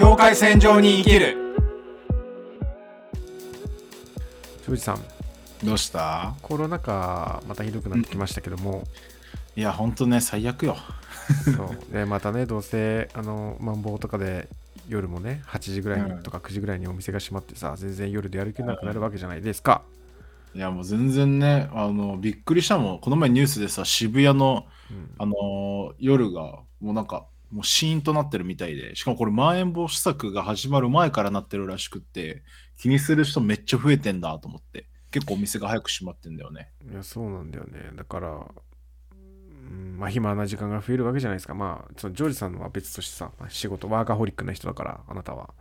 境界線上に生きる。庄司さん。どうした？コロナ禍またひどくなってきましたけども、いやほんとね最悪よ。そう。でまたねどうせあのマンボウとかで夜もね8時ぐらいとか9時ぐらいにお店が閉まってさ全然夜でやる気なくなるわけじゃないですか、いやもう全然ねあのびっくりしたもん。この前ニュースでさ渋谷のうん。あのー夜がもうなんかもうシーンとなってるみたいでしかもこれまん延防止策が始まる前からなってるらしくって気にする人めっちゃ増えてんだと思って結構お店が早く閉まってんだよね。いやそうなんだよね。だから、うん、まあ暇な時間が増えるわけじゃないですか。まあそのジョージさんのは別としてさ、まあ仕事ワーカホリックな人だからあなたは。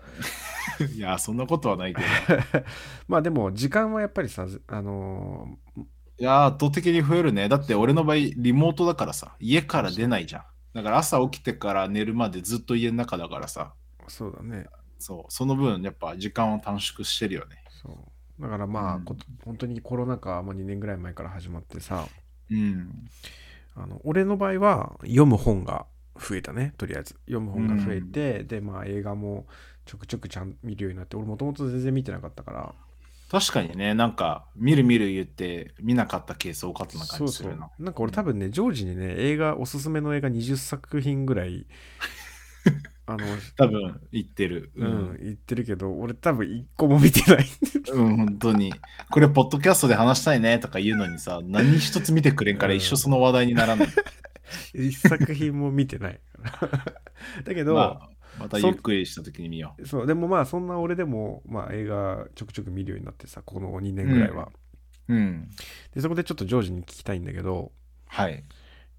いやそんなことはないけど。まあでも時間はやっぱりさあのいや圧倒的に増えるね。だって俺の場合リモートだからさ家から出ないじゃんだから朝起きてから寝るまでずっと家の中だからさ。ーそうだね。そう。その分やっぱ時間を短縮してるよね。そう。だからまあ、うん。本当にコロナ禍も2年ぐらい前から始まってさ。うん。あの俺の場合は読む本が増えたね。とりあえず。読む本が増えて、でまあ映画もちょくちょくちゃん見るようになって俺もともと全然見てなかったから確かにねなんか見る見る言って見なかったケース多かったなそうそう。感じするな。なんか俺多分ねジョージにね映画おすすめの映画20作品ぐらい あの多分言ってる。う、うんん、言ってるけど俺多分1個も見てない。うん、本当に。これポッドキャストで話したいねとか言うのにさ何一つ見てくれんからうん。一生その話題にならない、1作品も見てない。だけど、まあ、またゆっくりした時に見よそうでもまあそんな俺でも、まあ、映画ちょくちょく見るようになってさこの2年ぐらいは、ううん。でそこでちょっとジョージに聞きたいんだけどはい。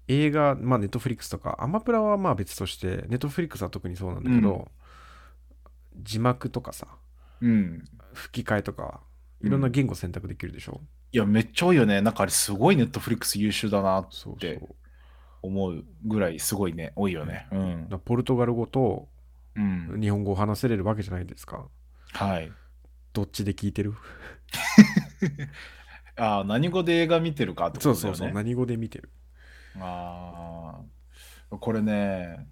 映画まあネットフリックスとかアマプラはまあ別としてネットフリックスは特にそうなんだけど、字幕とかさうん。吹き替えとかいろんな言語選択できるでしょ、いやめっちゃ多いよね。なんかあれすごいネットフリックス優秀だなそうそう。で思うぐらいすごいね。多いよね。うん。ポルトガル語とうん。日本語を話せれるわけじゃないですか。はい。どっちで聞いてる？ああ何語で映画見てるかってことだよね。そうそうそう何語で見てる。ああ、これね、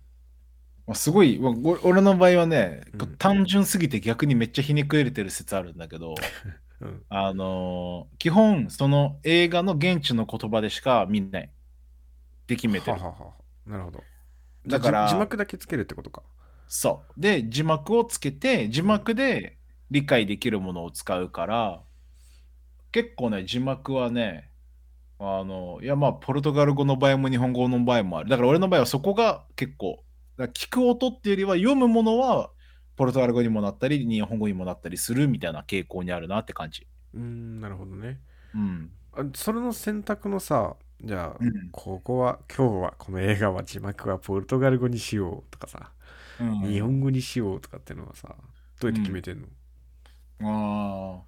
まあすごい、俺の場合はね、うん。単純すぎて逆にめっちゃひねくれてる説あるんだけど、うん。あのー基本、その映画の現地の言葉でしか見ない。で決めてる。はははなるほど。だからじ字幕だけつけるってことかそう。で、字幕をつけて、字幕で理解できるものを使うから、結構ね、字幕はね、あの、いやまあ、ポルトガル語の場合も日本語の場合もある。だから俺の場合はそこが結構、聞く音っていうよりは読むものはポルトガル語にもなったり、日本語にもなったりするみたいな傾向にあるなって感じ。うーんなるほどねうん。あそれの選択のさじゃあ、うんここは今日はこの映画は字幕はポルトガル語にしようとかさ、うん。日本語にしようとかっていうのはさどうやって決めてんの、あ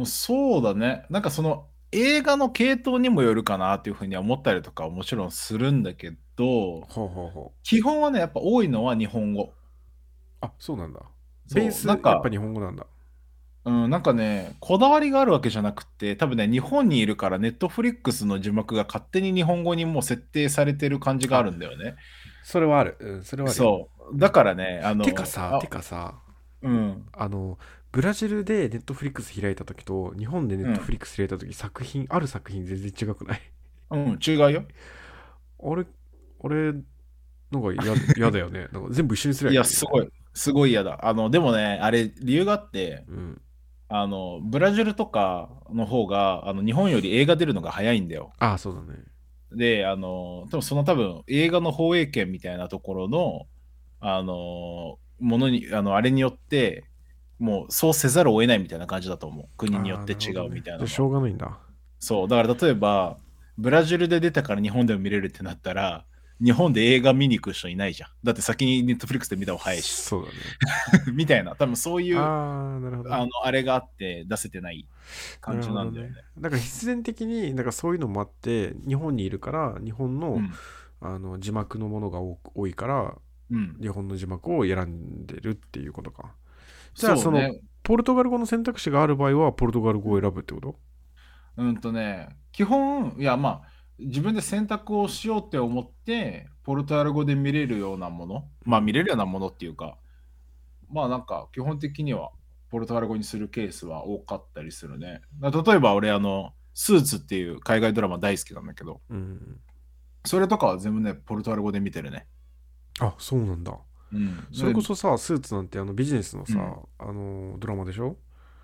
あ、そうだね。なんかその映画の系統にもよるかなっていうふうには思ったりとかはもちろんするんだけど、ほうほうほ基本はね、やっぱ多いのは日本語。うあそうなんだ。そう。ベースなんかやっぱ日本語なんだ。うん、なんかね、こだわりがあるわけじゃなくて、多分ね、日本にいるから、ネットフリックスの字幕が勝手に日本語にもう設定されてる感じがあるんだよね。それはある、うん、それはあるよ。そう。だからね、あの、てかさあてかさうん。あのブラジルでネットフリックス開いた時と日本でネットフリックス開いた時、作品ある作品全然違くない？うん、違うよ。あれあれ なんか嫌嫌だよねなんか全部一緒にすりゃいや、のにすごい、すごい嫌だ。あの、でもね、あれ、理由があって、うんあの、ブラジルとかの方が、あの、日本より映画出るのが早いんだよ。ああそうだねで、あの、多分その多分映画の放映権みたいなところの、あの、ものに、あの、あれによって、もうそうせざるを得ないみたいな感じだと思う。国によって違うみたいなね。しょうがないんだ。そう、だから例えば、ブラジルで出たから日本でも見れるってなったら、日本で映画見に行く人いないじゃん。だって先にネットフリックスで見た方が早いし、そうだね。みたいな、多分そういう、あああなるほどの、あれがあって出せてない感じなんだよね。だから必然的になんかそういうのもあって日本にいるから日本の,、うん。あの字幕のものが多いからうん。日本の字幕を選んでるっていうことかじゃあそうね。ポルトガル語の選択肢がある場合はポルトガル語を選ぶってこと？うんとね、基本、いやまあ、自分で選択をしようって思って、ポルトガル語で見れるようなもの、まあ見れるようなものっていうか、まあなんか基本的にはポルトガル語にするケースは多かったりするね。だ例えば俺あの、スーツっていう海外ドラマ大好きなんだけど、うんそれとかは全部ね、ポルトガル語で見てるね。あそうなんだうん。それこそさスーツなんてあのビジネスのさ、うんあのドラマでしょ？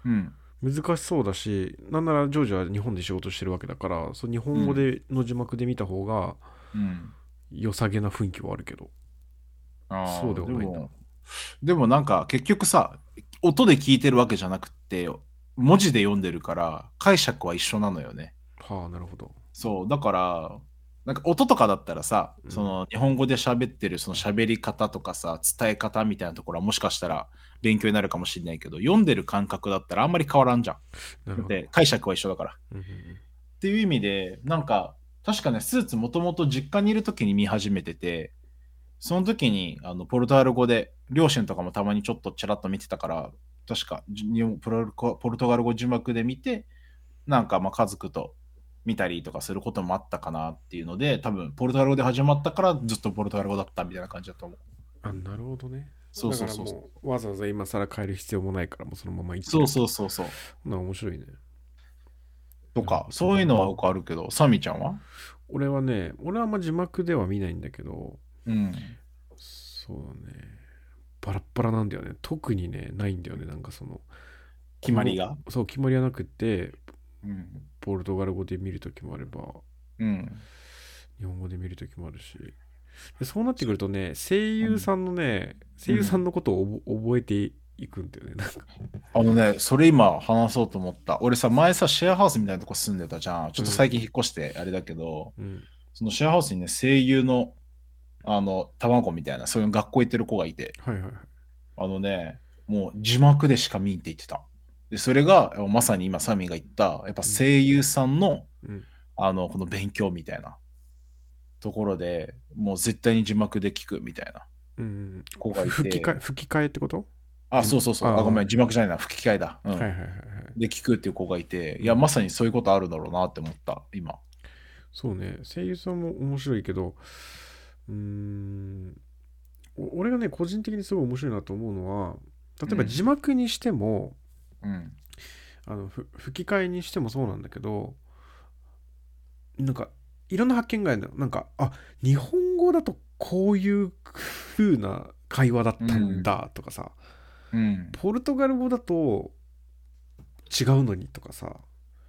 うん。難しそうだしなんならジョージは日本で仕事してるわけだからそう日本語での字幕で見た方がうん。良さげな雰囲気はあるけどあーそうではないんでもなんか結局さ、音で聞いてるわけじゃなくて、文字で読んでるから解釈は一緒なのよね。はあなるほどそう、だから、なんか音とかだったらさ、うんその日本語で喋ってるその喋り方とかさ、伝え方みたいなところはもしかしたら勉強になるかもしれないけど、読んでる感覚だったらあんまり変わらんじゃん。で、解釈は一緒だから。うんうんっていう意味で、なんか、確かね、スーツもともと実家にいる時に見始めてて、その時にあのポルトガル語で、両親とかもたまにちょっとちらっと見てたから、確かポルトガル語字幕で見て、なんかまあ家族と見たりとかすることもあったかなっていうので、多分ポルトガル語で始まったからずっとポルトガル語だったみたいな感じだと思う。あなるほどねそうそうそうだからもうわざわざ今更変える必要もないからもうそのままいってそうそうそうそう。うな面白いねとか、そういうのはよくあるけど、サミちゃんは？俺はね俺はあんま字幕では見ないんだけどうん。そうだねバラッバラなんだよね特にねないんだよねなんかその決まりが？そう決まりはなくってうん。ポルトガル語で見るときもあればうん。日本語で見るときもあるし。でそうなってくるとね声優さんのね、声優さんのことを覚えていくんだよねなんか。あのね、それ今話そうと思った。俺さ、前さ、シェアハウスみたいなとこ住んでたじゃん。ちょっと最近引っ越してあれだけど、うん。そのシェアハウスにね、声優の、あの、卵みたいな、そういう学校行ってる子がいて、はいはいはい。あのね、もう字幕でしか見んって言ってた。で、それが、まさに今、サミが言った、やっぱ声優さんの、うん。あの、この勉強みたいな。ところで、もう絶対に字幕で聞くみたいな。うん子がいて。吹き替え吹き替えってこと、あ、そうそうそう。ああ、ごめん、字幕じゃないな、吹き替えだ。うん。はいはいはいはい。で聞くっていう子がいて、いや、まさにそういうことあるだろうなって思った、今。そうね。声優さんも面白いけどうーんお俺がね個人的にすごい面白いなと思うのは例えばうん。字幕にしても、うん。あのふ吹き替えにしてもそうなんだけどなんかいろんな発見があるのよなんかあ日本語だとこういう風な会話だったんだとかさ、うん。ポルトガル語だと違うのにとかさ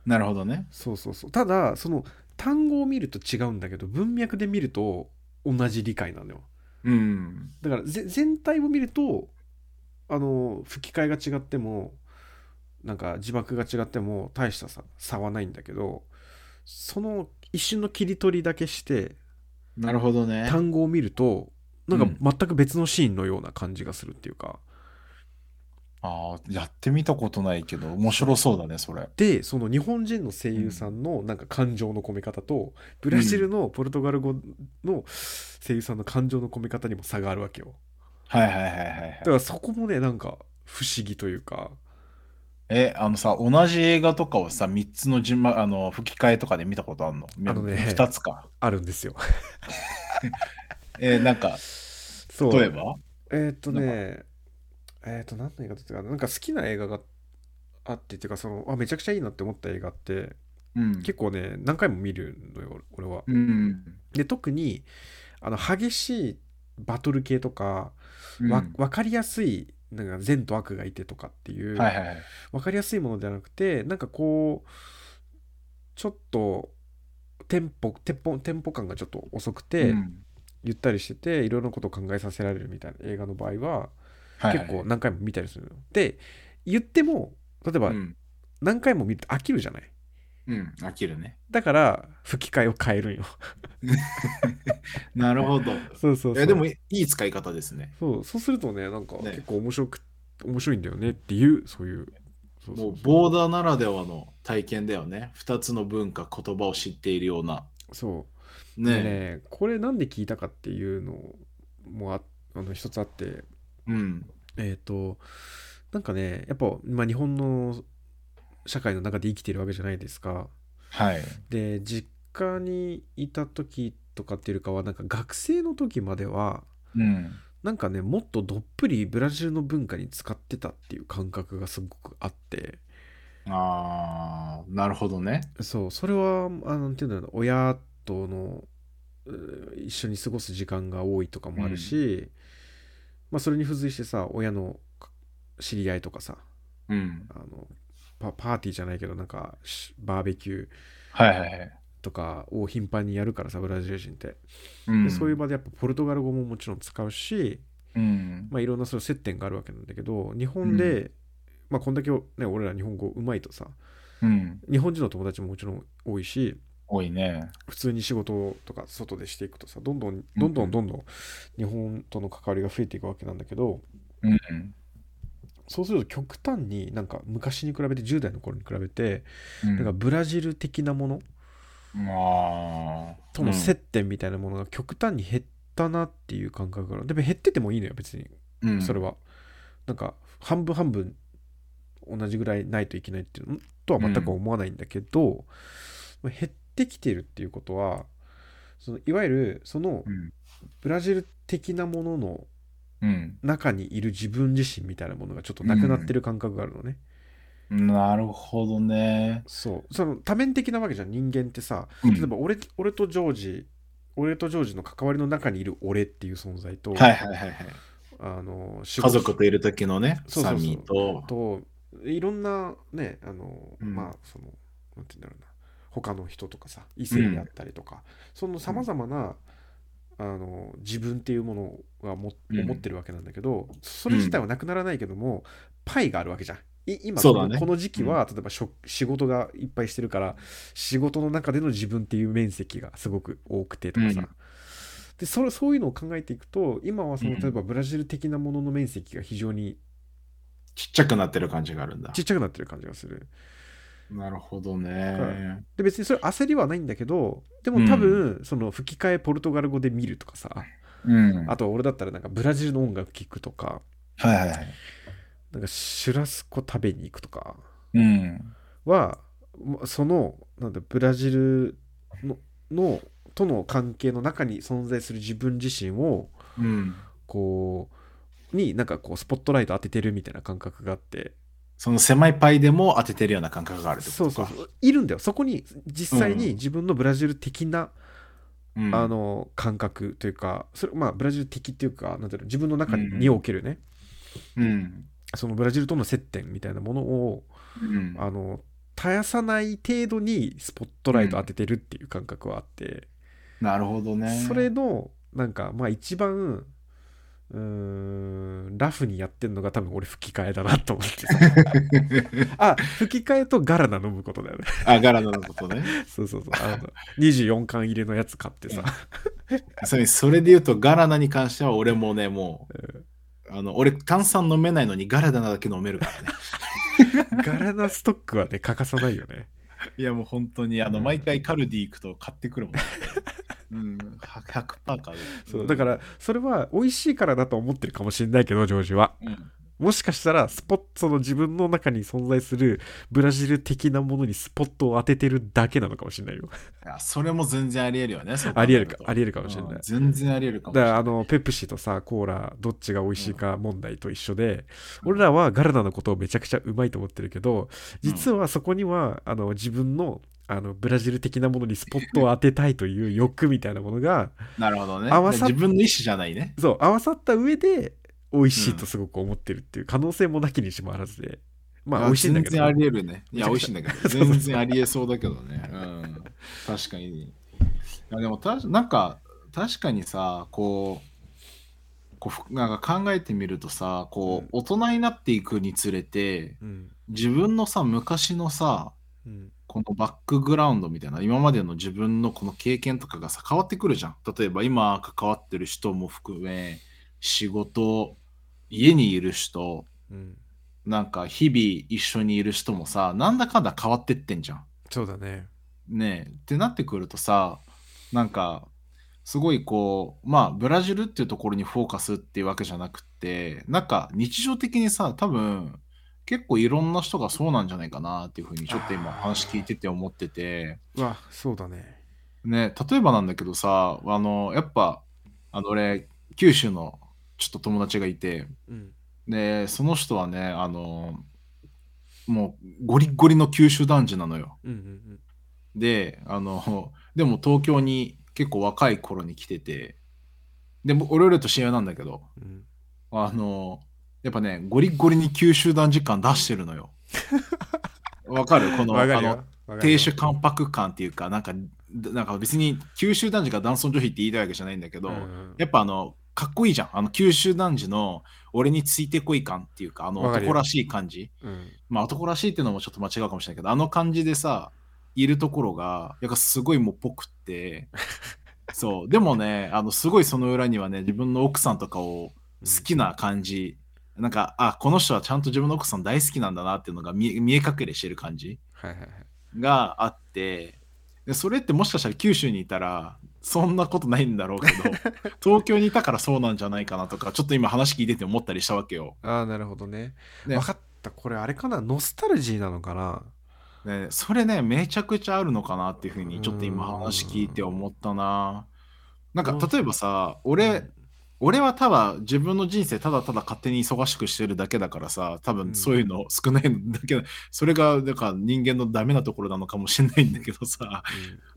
なるほどね。そうそうそうただその単語を見ると違うんだけど文脈で見ると同じ理解なのようん。だからぜ全体を見るとあの吹き替えが違ってもなんか字幕が違っても大したさ差はないんだけどその一瞬の切り取りだけしてなるほどね。単語を見るとなんか全く別のシーンのような感じがするっていうか、ああ、やってみたことないけど、面白そうだね、それ。でその日本人の声優さんのなんか感情の込め方とブラジルのポルトガル語の声優さんの感情の込め方にも差があるわけよはいはいはいはいはいだ。からそこもねなんか不思議というかえ、あのさ、同じ映画とかをさ、3つの字幕、あの、吹き替えとかで見たことあるの？あのね2つか。あるんですよ。え、なんか、そう。例えば？えーっとねえーっと何の映画だったかな？なんか好きな映画があってっていうかそのあめちゃくちゃいいなって思った映画ってうん。結構ね何回も見るのよ俺は。うん。で特にあの激しいバトル系とか、うん。わ分かりやすいなんか善と悪がいてとかっていう、はいはいはい。分かりやすいものではなくてなんかこうちょっとテンポテンポテンポ感がちょっと遅くて、うんゆったりしてていろんなことを考えさせられるみたいな映画の場合ははいはい結構何回も見たりするのよ。で言っても例えばうん。何回も見ると飽きるじゃない。うん。飽きるね。だから吹き替えを変えるんよ。なるほど。そうそうそう。えでもいい使い方ですね。そうそうするとねなんかね結構面白く、面白いんだよねっていうそういう。もうボーダーならではの体験だよね。2つの文化、言葉を知っているような。そうねでねこれなんで聞いたかっていうのもああの一つあってうん。えっ、となんかねやっぱ、まあ、日本の社会の中で生きてるわけじゃないですか。はい。で実家にいた時とかっていうかはなんか学生の時まではうん。なんかねもっとどっぷりブラジルの文化に使ってたっていう感覚がすごくあってああ、なるほどね。そうそれはあのなんていうんだろう親とのう一緒に過ごす時間が多いとかもあるし、まあ、それに付随してさ親のか知り合いとかさうん。あのパパーティーじゃないけどなんかしバーベキューはいはいはい。とかを頻繁にやるからさブラジル人って、うんでそういう場でやっぱポルトガル語ももちろん使うし、うん。まあ、いろんなそういう接点があるわけなんだけど日本で、まあこんだけ、ね、俺ら日本語うまいとさうん。日本人の友達ももちろん多いし多いね。普通に仕事とか外でしていくとさどんどんどんどんどんどん日本との関わりが増えていくわけなんだけどうん。そうすると極端になんか昔に比べて10代の頃に比べてうんなんかブラジル的なものまあ。との接点みたいなものが極端に減ったなっていう感覚がでも減っててもいいのよ別にうんそれは、なんか半分半分同じぐらいないといけないっていうのとは全く思わないんだけど、まあ減ってきてるっていうことはそのいわゆるそのうん。ブラジル的なもののうん。中にいる自分自身みたいなものがちょっとなくなってる感覚があるのね、なるほどね。そう。その多面的なわけじゃん人間ってさうん。例えば俺,、俺とジョージ俺とジョージの関わりの中にいる俺っていう存在と、はいはいはいはい。あの仕家族といる時のね、そうそうそう。サミーと。といろんなねあの、うん。まあそのなんて言うんだろうな。他の人とかさ異性であったりとか、そのさまざまな、あの自分っていうものがもうん。思ってるわけなんだけど、それ自体はなくならないけども、パイがあるわけじゃん。い今こね。この時期は、例えば仕事がいっぱいしてるから仕事の中での自分っていう面積がすごく多くてとかさ、うん。でそれそういうのを考えていくと今はそのうん。例えばブラジル的なものの面積が非常にちっちゃくなってる感じがあるんだ。ち。っちゃくなってる感じがする。なるほどね。で別にそれ焦りはないんだけどでも多分、その吹き替えポルトガル語で見るとかさうん。あとは俺だったらなんかブラジルの音楽聴くとかはいはいはい。なんかシュラスコ食べに行くとかうん。そのなんだブラジルののとの関係の中に存在する自分自身をうん。こうになんかこうスポットライト当ててるみたいな感覚があってその狭いパイでも当ててるような感覚があるってことか。そうそういるんだよそこに実際に自分のブラジル的な、うんあの感覚というかそれまあブラジル的っていうかなんていうの自分の中に,、おけるねうん。そのブラジルとの接点みたいなものをうん。あの絶やさない程度にスポットライト当ててるっていう感覚はあって、なるほどね。それのなんかまあ一番うーんラフにやってんのが多分俺吹き替えだなと思ってさ。あ吹き替えとガラナ飲むことだよね。あ、ガラナのことね。そうそうそうあの24巻入れのやつ買ってさ、それそれで言うと、ガラナに関しては俺もね、もう、あの俺、炭酸飲めないのにガラナだけ飲めるからね。ガラナストックはね欠かさないよねいや、もう本当に、あの、うん。毎回カルディ行くと買ってくるもん。うん、100%買う。そうだからそれは美味しいからだと思ってるかもしれないけどジョージは。うん、もしかしたらスポットの自分の中に存在するブラジル的なものにスポットを当ててるだけなのかもしれないよいやそれも全然ありえるよね。ありえるかありえるかもしれないうん全然ありえるかもしれない。だからあのペプシとさコーラどっちが美味しいか問題と一緒で、俺らはガラナのことをめちゃくちゃうまいと思ってるけど実はそこにはあの自分のあのブラジル的なものにスポットを当てたいという欲みたいなものがなるほどね。合わさっ自分の意思じゃないね。そう合わさった上で美味しいとすごく思ってるっていう可能性もなきにしもあらずでまあ美味しいんだけど全然ありえるね。いや、美味しいんだけど。全然ありえそうだけどね。うん。確かに。いや、でもた、なんか、確かにさ、こう、こうふなんか考えてみるとさ、こう、大人になっていくにつれて、うん自分のさ、昔のさ、うんこのバックグラウンドみたいな、今までの自分のこの経験とかがさ、変わってくるじゃん。例えば今関わってる人も含め、仕事、家にいる人、うん。なんか日々一緒にいる人もさ、なんだかんだ変わってってんじゃん。そうだね。ねえ。ってなってくるとさ、なんか、すごいこう、まあ、ブラジルっていうところにフォーカスっていうわけじゃなくって、なんか日常的にさ、多分、結構いろんな人がそうなんじゃないかなっていうふうにちょっと今話聞いてて思ってて、うわそうだね。ね、例えばなんだけどさ、あの、やっぱ、あの、俺、九州のちょっと友達がいて、うん。で、その人はね、あの、もうゴリッゴリの九州男児なのよ。うんうんで、あの、でも東京に結構若い頃に来てて、で、も俺らと知り合いなんだけど、うん。あの、やっぱね、ゴリッゴリに九州男児感出してるのよ。わかる？この、あの、亭主関白感っていうか、なんか、なんか別に九州男児が男尊女卑って言いたいわけじゃないんだけど、うん。やっぱあの、かっこいいじゃん。あの、九州男児の俺についてこい感っていうか、あの男らしい感じ。うん。まあ男らしいっていうのもちょっと間違うかもしれないけど、あの感じでさ、いるところが、やっぱすごいもうぽくって、そう。でもね、あの、すごいその裏にはね、自分の奥さんとかを好きな感じ、なんか、あ、この人はちゃんと自分の奥さん大好きなんだなっていうのが見え見え隠れしてる感じはいはいはい。があって、でそれってもしかしたら九州にいたら、そんなことないんだろうけど、東京にいたからそうなんじゃないかなとか、ちょっと今話聞いてて思ったりしたわけよ。ああなるほどね。ね。分かった。これあれかな？ノスタルジーなのかな？ね、それね、めちゃくちゃあるのかなっていうふうに、ちょっと今うん。話聞いて思ったな。なんかうん、例えばさ、俺、俺はただ自分の人生ただただ勝手に忙しくしてるだけだからさ、多うん。分そういうの少ないんだけど、それがなんか人間のダメなところなのかもしれないんだけどさ、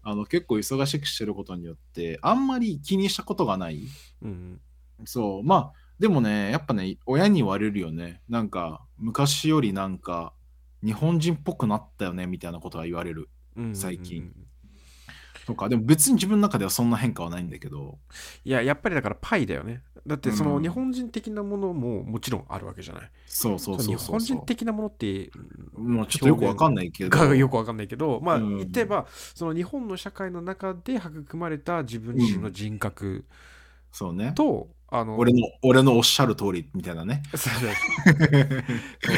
あの結構忙しくしてることによって、あんまり気にしたことがない？うんうん。そう、まあ、でもね、やっぱね、親に言われるよね。なんか、昔よりなんか、日本人っぽくなったよね、みたいなことは言われる。うんうんうん。最近とか、でも別に自分の中ではそんな変化はないんだけど、いややっぱりだからパイだよね。だってそうのん。日本人的なものももちろんあるわけじゃない。そうそうそうそう日本人的なものってもうちょっとよくわかんないけど、がよくわかんないけどまあうん。言ってばその日本の社会の中で育まれた自分自身の人格そうね。と、あの俺の、俺のおっしゃる通りみたいなね。そう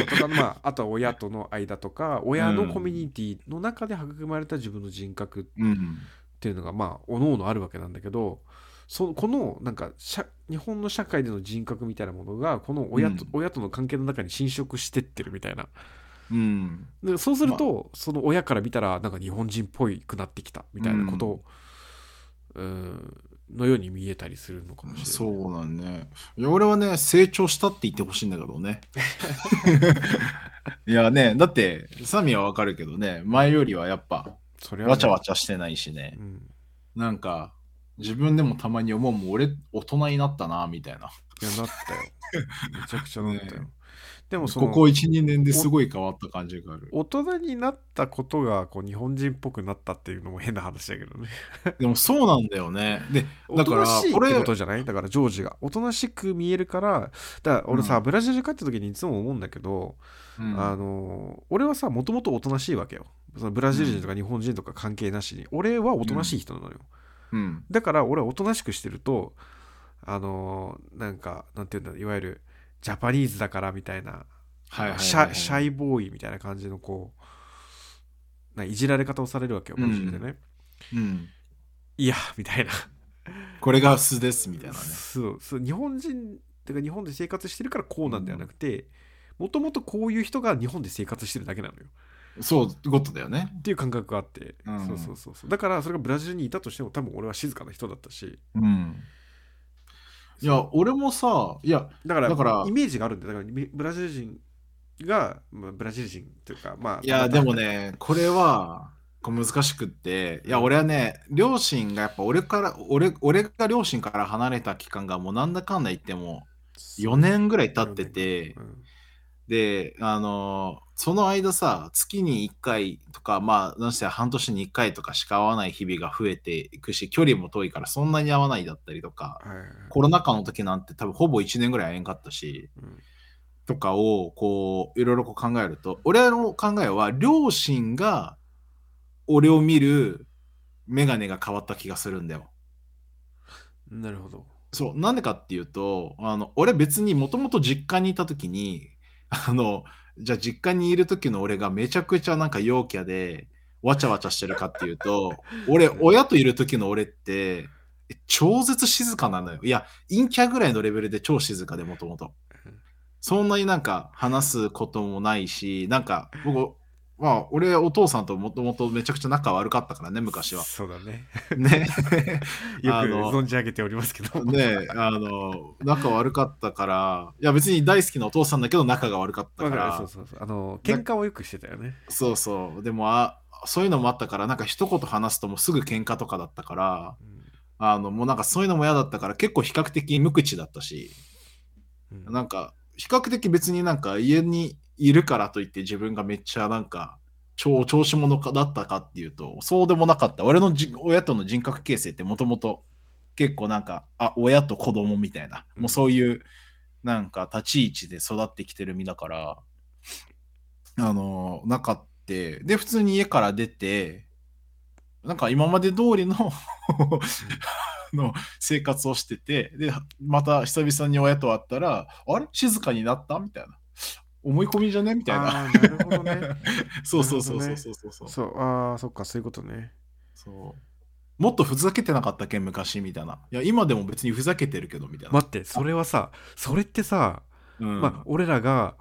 とかまああとは親との間とか親のコミュニティの中で育まれた自分の人格うん。っていうのがまあおのおのあるわけなんだけどそこのなんか社日本の社会での人格みたいなものがこの親と,、うん親との関係の中に侵食してってるみたいなうん。でそうすると、その親から見たらなんか日本人っぽいくなってきたみたいなことを、うん、のように見えたりするのかもしれない。そうなんね。いや、俺はね、成長したって言ってほしいんだけどね。いやね、だって、サミはわかるけどね、前よりはやっぱ、それはねわちゃわちゃしてないしねう。んなんか、自分でもたまに思うもん、俺、大人になったな、みたいな。いやなったよ。めちゃくちゃなったよ。ねでもそのここ1、2年ですごい変わった感じがある。大人になったことがこう日本人っぽくなったっていうのも変な話だけどね。でもそうなんだよね。で、おだからとなしいっ、これてこ、とじゃない？だからジョージが。おとなしく見えるから、だから俺さ、うんブラジル帰った時にいつも思うんだけど、うんあの俺はさもともとおとなしいわけよそのブラジル人とか日本人とか関係なしに、俺はおとなしい人なのよ、うん。だから俺はおとなしくしてるとあのなんかなんていうんだいわゆるジャパニーズだからみたいな、シャシャイボーイみたいな感じのこうないじられ方をされるわけよブラジルでね、うん。いやみたいな。これが素です、みたいなね。そうそう日本人てか日本で生活してるからこうなんではなくてもともとこういう人が日本で生活してるだけなのよそう、いうことだよね。っていう感覚があって、うん。そうそうそうそう。だからそれがブラジルにいたとしても多分俺は静かな人だったし。うん。いや、俺もさ、いや、だからだからイメージがあるんだよ。だからブラジル人が、まあ、ブラジル人というかまあいや、でもね、これは、こう難しくって、いや、俺はね、両親がやっぱ俺から、俺、俺が両親から離れた期間がもうなんだかんだ言っても4年ぐらい経っててう、んで、あのーその間さ、月に1回とか、まあ、なんせ半年に1回とかしか会わない日々が増えていくし、距離も遠いからそんなに会わないだったりとか、はいはい。はいコロナ禍の時なんて多分ほぼ1年ぐらい会えんかったし、うん。とかをこういろいろこう考えると俺の考えは両親が俺を見る眼鏡が変わった気がするんだよ。なるほど。そうなんでかっていうとあの俺別にもともと実家にいた時にあのじゃあ実家にいる時の俺がめちゃくちゃなんか陽キャでわちゃわちゃしてるかっていうと 俺親といる時の俺ってえ超絶静かなのよ。いや陰キャぐらいのレベルで超静かでもともと。そんなになんか話すこともないし、なんか僕、まあ、俺、お父さんともともとめちゃくちゃ仲悪かったからね、昔は。そうだね。ね。よく存じ上げておりますけど。ねあの、仲悪かったから、いや別に大好きなお父さんだけど仲が悪かったから、そうそうそう。あの、喧嘩をよくしてたよね。そうそう。でもあ、そういうのもあったから、なんか一言話すともうすぐ喧嘩とかだったから、うんあの、もうなんかそういうのも嫌だったから、結構比較的無口だったし、うんなんか、比較的別になんか家にいるからといって自分がめっちゃなんか、超調子者かだったかっていうと、そうでもなかった。俺のじ親との人格形成ってもともと結構なんか、あ、親と子供みたいな、もうそういうなんか立ち位置で育ってきてる身だから、あの、なかって、で、普通に家から出て、なんか今まで通りの の生活をしてて、で、また久々に親と会ったら、あれ？静かになった？みたいな。思い込みじゃね？みたいな。なるほどね。そ うそうそうそうそうそうそう。そう、ああ、そっか、そういうことね。そうもっとふざけてなかったっけ？昔みたいな。いや、今でも別にふざけてるけどみたいな。待って、それはさ、それってさ、うんまあ、俺らが、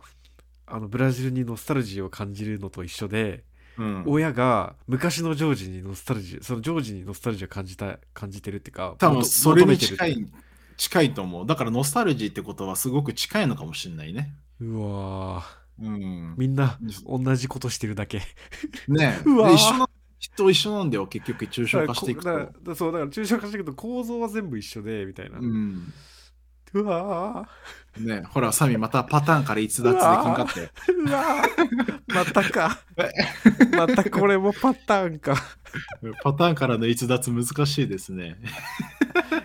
あのブラジルにノスタルジーを感じるのと一緒で、うん、親が昔のジョージにノスタルジーそのジョージにノスタルジーを感じた感じてるっていうか多分それに近い、近いと思う。だからノスタルジーってことはすごく近いのかもしれないね。うわーうん。みんなう同じことしてるだけね うわ一緒な人一緒なんだよ、結局抽象化していくと。だからこだからそうだから抽象化していくと構造は全部一緒でみたいな、うん。うわねほら、サミまたパターンから逸脱できんかって。ーうわーまたかまたこれもパターンかパターンからの逸脱難しいですね。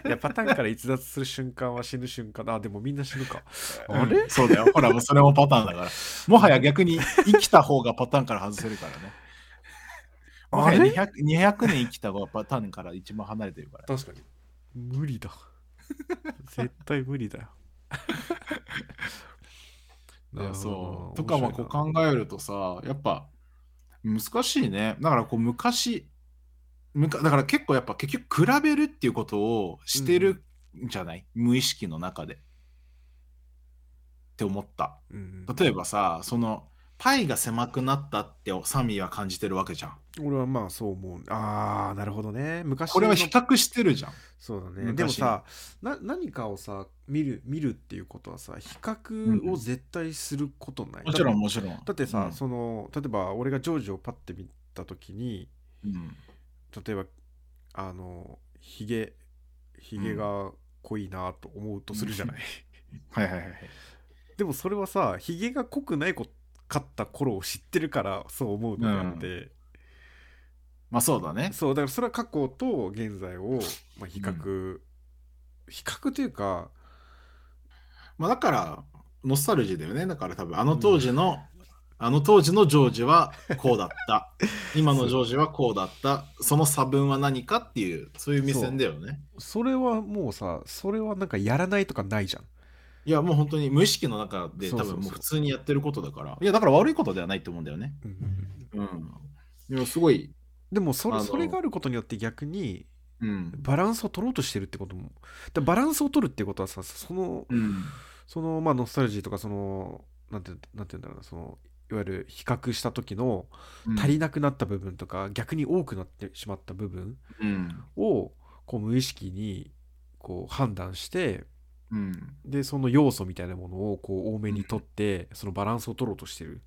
いやパターンから逸脱する瞬間は死ぬ瞬間だあでもみんな死ぬかあれ？うんそうだよ。ほら、もうそれもパターンだから。もはや逆に生きた方がパターンから外せるからね。あれ？200, 200年生きた方がパターンから一番離れてるから。確かに無理だ絶対無理だよいやそう。と面かまあこう考えるとさ、やっぱ難しいね。だからこう昔、むかだから結構やっぱ結局比べるっていうことをしてるんじゃない、無意識の中で。って思った。うん例えばさ、そのパイが狭くなったってサミーは感じてるわけじゃん。俺はまあそう思う。ああなるほどね。昔これはの比較してるじゃん。そうだね。昔でもさな何かをさ見る見るっていうことはさ比較を絶対することない、もちろんだもちろん。だってさ、うん。その例えば俺がジョージをパッて見た時にうん。例えばあのヒゲヒゲが濃いなと思うとするじゃない、はいはいはいはい。でもそれはさヒゲが濃くないこかった頃を知ってるからそう思うのであって、まあそうだね。そうだからそれは過去と現在を、まあ、比較、比較というかまあだから、ノスタルジーだよね。だから多分あの当時の、あの当時のジョージはこうだった。今のジョージはこうだった。その差分は何かっていう、そういう目線だよね。それはもうさそれはなんかやらないとかないじゃんいやもう本当に無意識の中で多分もう普通にやってることだから。いやだから悪いことではないと思うんだよね。うん。いやすごい、でもそれそれがあることによって逆にうん。バランスを取ろうとしてるってこともでバランスを取るってことはさそのうん。そのまあノスタルジーとかそのなんてなんて言うんだろうなそのいわゆる比較した時の足りなくなった部分とか、逆に多くなってしまった部分うん。をこう無意識にこう判断してうん。でその要素みたいなものをこう多めに取って、そのバランスを取ろうとしてる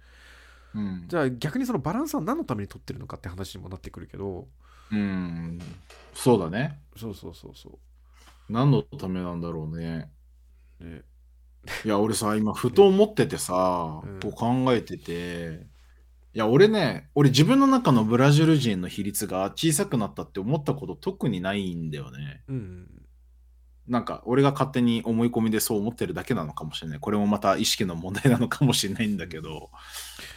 うん。じゃあ逆にそのバランスは何のために取ってるのかって話にもなってくるけどうん。そうだね。そうそうそうそ何のためなんだろうね。うねいや、俺さ、今、ふと思っててさ、うんこう考えてて、いや、俺ね、俺自分の中のブラジル人の比率が小さくなったって思ったこと特にないんだよね。うんなんか、俺が勝手に思い込みでそう思ってるだけなのかもしれない。これもまた意識の問題なのかもしれないんだけど、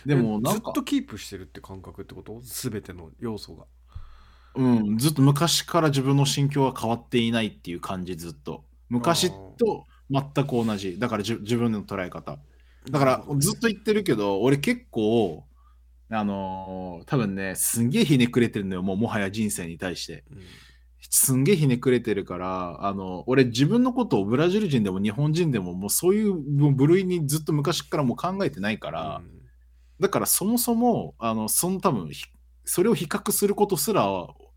でも、ずっ、とキープしてるって感覚ってこと？全ての要素がうん、ずっと昔から自分の心境は変わっていないっていう感じ、ずっと。昔と全く同じ。だからじ自分の捉え方。だからずっと言ってるけど、俺結構、あのー多分ね、すんげえひねくれてるのよ、もうもはや人生に対して。うんすんげえひねくれてるから、あの、俺自分のことをブラジル人でも日本人でももうそういう部類にずっと昔からもう考えてないから、だからそもそも、あの、その多分、ひそれを比較することすら、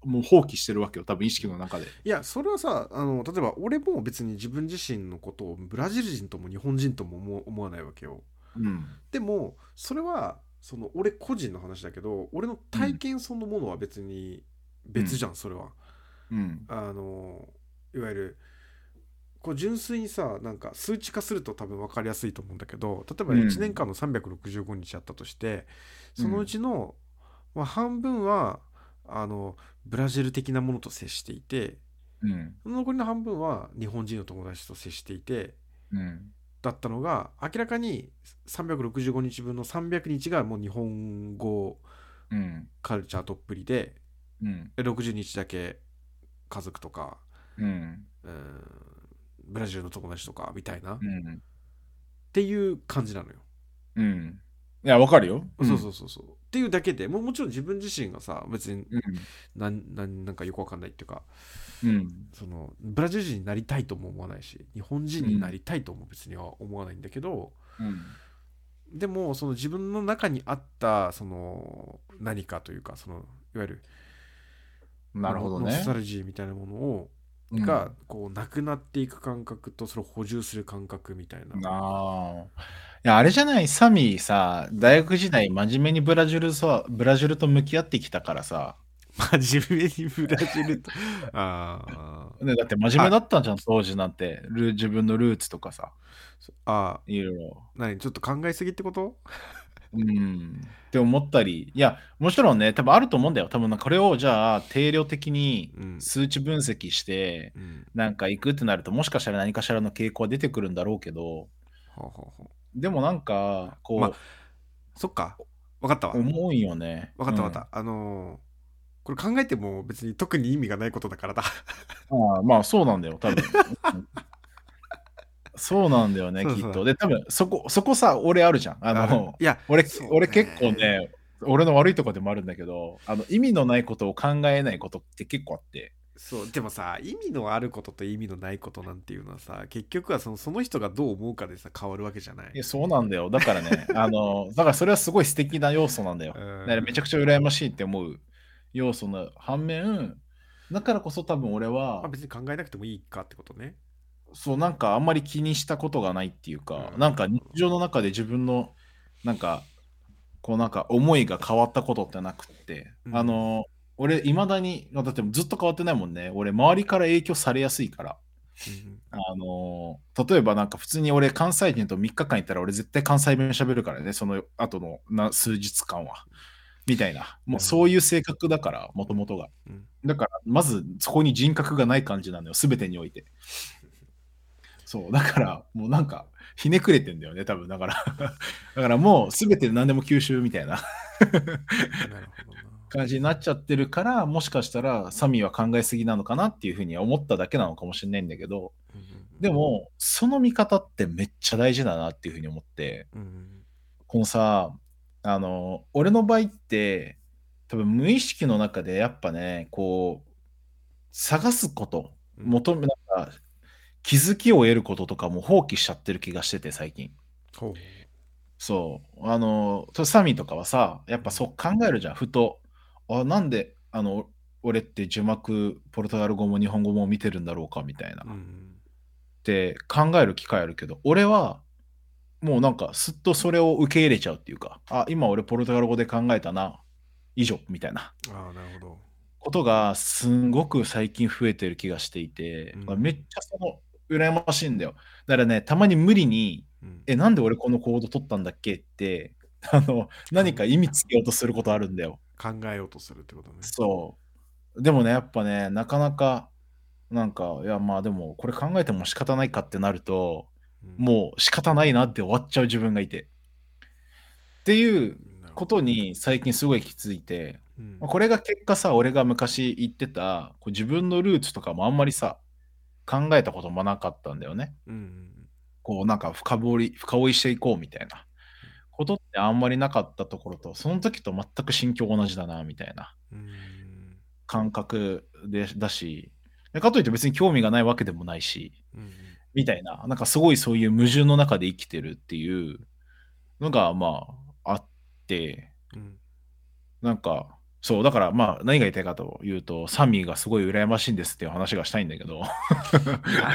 もう放棄してるわけよ、多分意識の中で。いやそれはさあの例えば俺も別に自分自身のことをブラジル人とも日本人とも思思わないわけようん。でもそれはその俺個人の話だけど俺の体験そのものは別に別じゃん、それはうん。あのいわゆるこう純粋にさなんか数値化すると多分分かりやすいと思うんだけど例えばうん1年間の365日あったとして、そのうちの、まあ、半分はあのブラジル的なものと接していてうん。その残りの半分は日本人の友達と接していてうん。だったのが明らかに365日分の300日がもう日本語うん。カルチャーどっぷりでうん。60日だけ家族とかうん。うんブラジルの友達とかみたいな、っうん。ていう感じなのよ、うん。いや、わかるよ。そうそうそうそうっていうだけでももちろん自分自身がさ別にうん。なんなんなんかよくわかんないっていうかうん。そのブラジル人になりたいとも思わないし日本人になりたいとも別には思わないんだけど、うん。でもその自分の中にあったその何かというかそのいわゆるなるほどねノスタ。ルジーみたいなものをうんがこうなくなっていく感覚とそれを補充する感覚みたいな。ああ。いや、あれじゃない、サミーさ、大学時代真面目にブラジルさ、ブラジルと向き合ってきたからさ、真面目にブラジルと。あーね、だって真面目だったじゃん、当時なんて。ル自分のルーツとかさ、あいろいろ。ー、何？ちょっと考えすぎってこと？うん。って思ったり、いや、もちろんね、多分あると思うんだよ。多分これをじゃあ定量的にうん。数値分析して、うん。なんか行くってなると、もしかしたら何かしらの傾向は出てくるんだろうけど、でもなんか、こう、まそっか。わかったわ。思うんよね。わかったわかった。あのーこれ考えても別に特に意味がないことだからだ。うんああまあそうなんだよ、多分。うんそうなんだよね、そうそうきっと。で、多分そこ、そこさ、俺あるじゃん。あの、いや、俺、ね俺結構ね、俺の悪いとこでもあるんだけど、あの意味のないことを考えないことって結構あって。そうでもさ意味のあることと意味のないことなんていうのはさ結局はそのその人がどう思うかでさ変わるわけじゃないいやそうなんだよ。だからね、あの、だからそれはすごい素敵な要素なんだよ。うんだからめちゃくちゃ羨ましいって思う要素の反面、だからこそ多分俺まはあ、、別に考えなくてもいいかってことねそうなんかあんまり気にしたことがないっていうか、うん。なんか日常の中で自分のなんかこうなんか思いが変わったことってなくって、うん。あの俺いまだにだってずっと変わってないもんね。俺周りから影響されやすいから。うんあの例えばなんか普通に俺関西人と3日間いたら俺絶対関西弁喋るからねその後のな数日間は。みたいな。もうそういう性格だからもともとが。うん。だから、まずそこに人格がない感じなのよ、すべてにおいて。そう、だから、もうなんか、ひねくれてんだよね、多分だから。だからもう、すべて何でも吸収みたい な。感じになっちゃってるから、もしかしたら、サミーは考えすぎなのかなっていうふうに思っただけなのかもしれないんだけど、うんでも、その見方ってめっちゃ大事だなっていうふうに思って、うん。このさ、あの、俺の場合って、多分無意識の中でやっぱね、こう、探すこと、うん。求め、なんか、気づきを得ることとかも放棄しちゃってる気がしてて、最近。そう。あの、とサミーとかはさ、やっぱそう考えるじゃん、ふと。あ、なんで、あの、俺って字幕、ポルトガル語も日本語も見てるんだろうか、みたいな。っうんて考える機会あるけど、俺は、もうなんか、すっとそれを受け入れちゃうっていうか、あ、今俺ポルトガル語で考えたな、以上、みたいな。ああなるほどことがすんごく最近増えてる気がしていて、うんめっちゃその羨ましいんだよ。だからね、たまに無理に、うんえ、なんで俺このコード取ったんだっけ？って、あの、何か意味つけようとすることあるんだよ。考えようとするってことねそう。でもね、やっぱね、なかなか、なんか、いや、まあでも、これ考えても仕方ないかってなると、うんもう仕方ないなって終わっちゃう自分がいて。っていうことに最近すごい気づいて、うんまあこれが結果さ、俺が昔言ってたこう自分のルーツとかもあんまりさ、考えたこともなかったんだよね。うんこうなんか深掘り、深追いしていこうみたいな。ことってあんまりなかったところと、その時と全く心境同じだなみたいな。うん感覚でだし、でかといって別に興味がないわけでもないし、うん。みたいな、なんかすごいそういう矛盾の中で生きてるっていうのが、まあ、あって、うん。なんか、そう、だからまあ何が言いたいかというと、サミーがすごい羨ましいんですっていう話がしたいんだけど、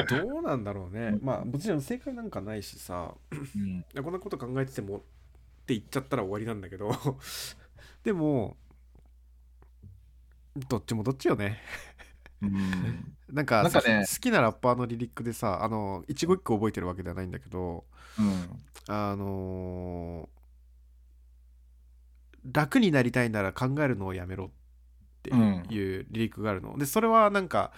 どうなんだろうね。まあもちろん正解なんかないしさうん、こんなこと考えててもって言っちゃったら終わりなんだけど。でもどっちもどっちよね。うん、なんかなんかね。好きなラッパーのリリックでさあの一語一句覚えてるわけではないんだけどうん、あのー楽になりたいなら考えるのをやめろっていうリリックがあるの、でそれはなんか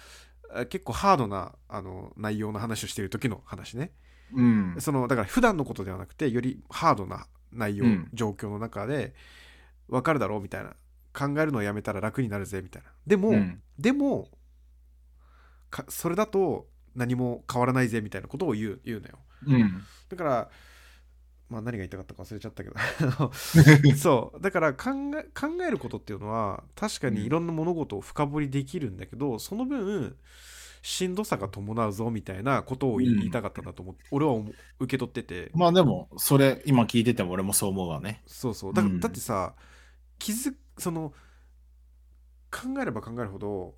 あ結構ハードなあの内容の話をしてる時の話ね。うん、そのだから普段のことではなくてよりハードな内容、うん。状況の中で分かるだろうみたいな考えるのをやめたら楽になるぜみたいな。でも、うん。でもかそれだと何も変わらないぜみたいなことを言う言うのよ。うん、だからまあ何が言いたかったか忘れちゃったけど。そう。だから考え考えることっていうのは確かにいろんな物事を深掘りできるんだけど、その分しんどさが伴うぞみたいなことを言いたかったんだと思って、俺は思う受け取ってて、まあでも、それ今聞いてても俺もそう思うわね。そうそう。だ,、うん。だってさ気づその考えれば考えるほど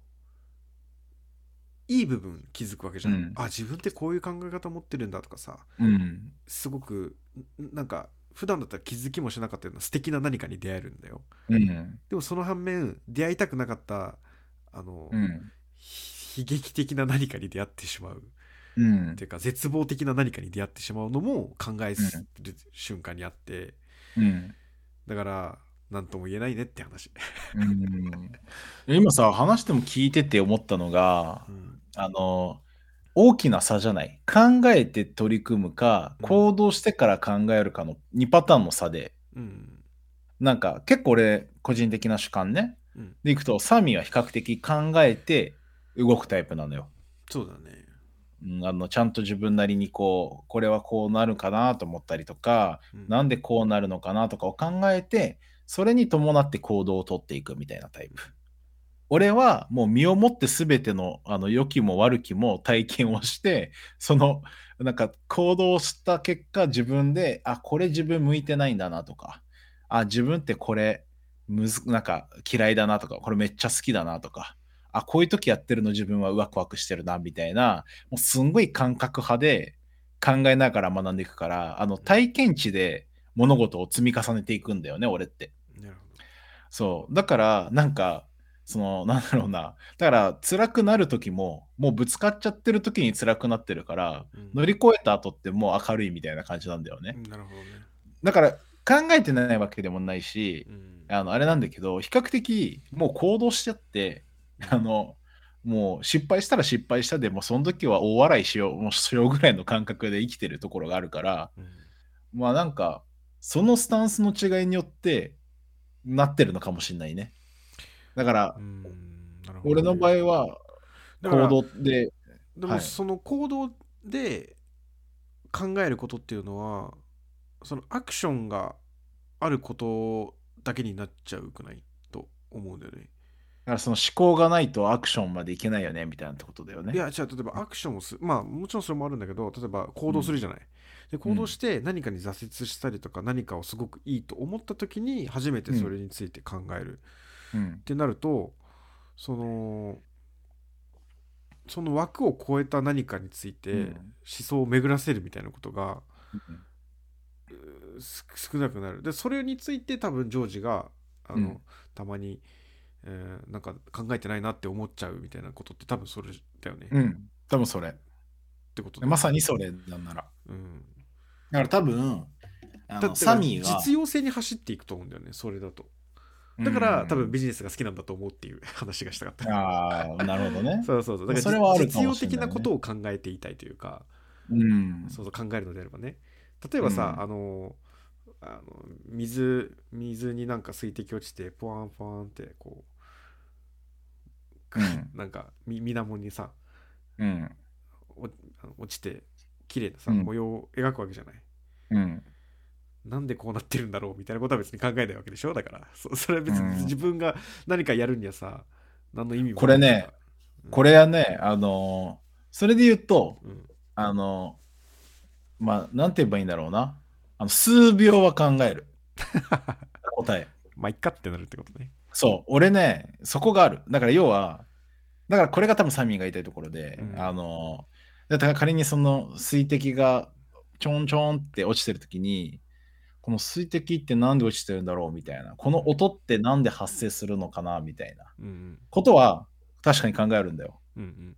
いい部分気づくわけじゃん、うん。あ自分ってこういう考え方持ってるんだとかさ。うん、すごくんなんか普段だったら気づきもしなかったような素敵な何かに出会えるんだよ。うん、でもその反面出会いたくなかったあの、うん、ひ悲劇的な何かに出会ってしまう。うん。っていうか絶望的な何かに出会ってしまうのも考えする瞬間にあって。うん。だから何とも言えないねって話、うん。今さ、話しても聞いてて思ったのがう、ん。あの、大きな差じゃない？考えて取り組むか、うん。行動してから考えるかの2パターンの差で、うん。なんか結構俺、個人的な主観ね。うん。でいくと、サミーは比較的考えて動くタイプなのよ。そうだね。うんあのちゃんと自分なりにこうこれはこうなるかなと思ったりとか、うん。なんでこうなるのかなとかを考えてそれに伴って行動をとっていくみたいなタイプ。俺はもう身をもって全てのあの良きも悪きも体験をしてそのなんか行動した結果自分であこれ自分向いてないんだなとかあ自分ってこれむずなんか嫌いだなとかこれめっちゃ好きだなとかあこういう時やってるの自分はワクワクしてるなみたいなもうすんごい感覚派で考えながら学んでいくからあの体験値で物事を積み重ねていくんだよね俺って。そう。だからなんかその なんだろうな。だから辛くなる時ももうぶつかっちゃってる時に辛くなってるからど、うん。乗り越えた後ってもう明るいみたいな感じなんだよね。なるほどね、だから考えてないわけでもないしうん。あのあれなんだけど比較的もう行動しちゃってあのもう失敗したら失敗したでもうその時は大笑いしようもうしようぐらいの感覚で生きてるところがあるからうん。まあなんかそのスタンスの違いによってなってるのかもしれないねだからね俺の場合は行動でではいもその行動で考えることっていうのはそのアクションがあることだけになっちゃうくないと思うんだよね。だからその思考がないとアクションまでいけないよねみたいなことだよねいやじゃあ例えばアクションをすまあもちろんそれもあるんだけど例えば行動するじゃない。で行動して何かに挫折したりとか何かをすごくいいと思った時に初めてそれについて考える。うん。ってなるとそのその枠を超えた何かについてうん。思想を巡らせるみたいなことがうん。少なくなる。でそれについて多分ジョージがあの、うん。たまに、えーなんか考えてないなって思っちゃうみたいなことって多分それだよね、っうん。多分それ。てことだまさにそれなんなら。うん、だから多分あのサミーは実用性に走っていくと思うんだよねそれだと。だから、多分ビジネスが好きなんだと思うっていう 話がしたかった。ああなるほどね。そうそうそう。だからそれはあるか実用もしれないね。的なことを考えていたいというか、うん。そうそう考えるのであればね。例えばさ、うん。あのあの水水になんか水滴落ちてポワンポワンってこう、うん。なんかみ水面にさうん。おあの落ちて綺麗なさ、うん。模様を描くわけじゃない。うん。なんでこうなってるんだろうみたいなことは別に考えないわけでしょ？だから。そそれは別うん。に自分が何かやるにはさ何の意味もこれねないからこれはねあのそれで言うとうん。あのまあなんて言えばいいんだろうな。あの数秒は考える。答え。まあ、いっかってなるってことね。そう、俺ね、そこがある。だから要は、だからこれが多分サミーが言いたいところで、うん。あの、だから仮にその水滴がちょんちょんって落ちてるときに、この水滴ってなんで落ちてるんだろうみたいな、この音ってなんで発生するのかなみたいな。ことは確かに考えるんだよ。うんうん。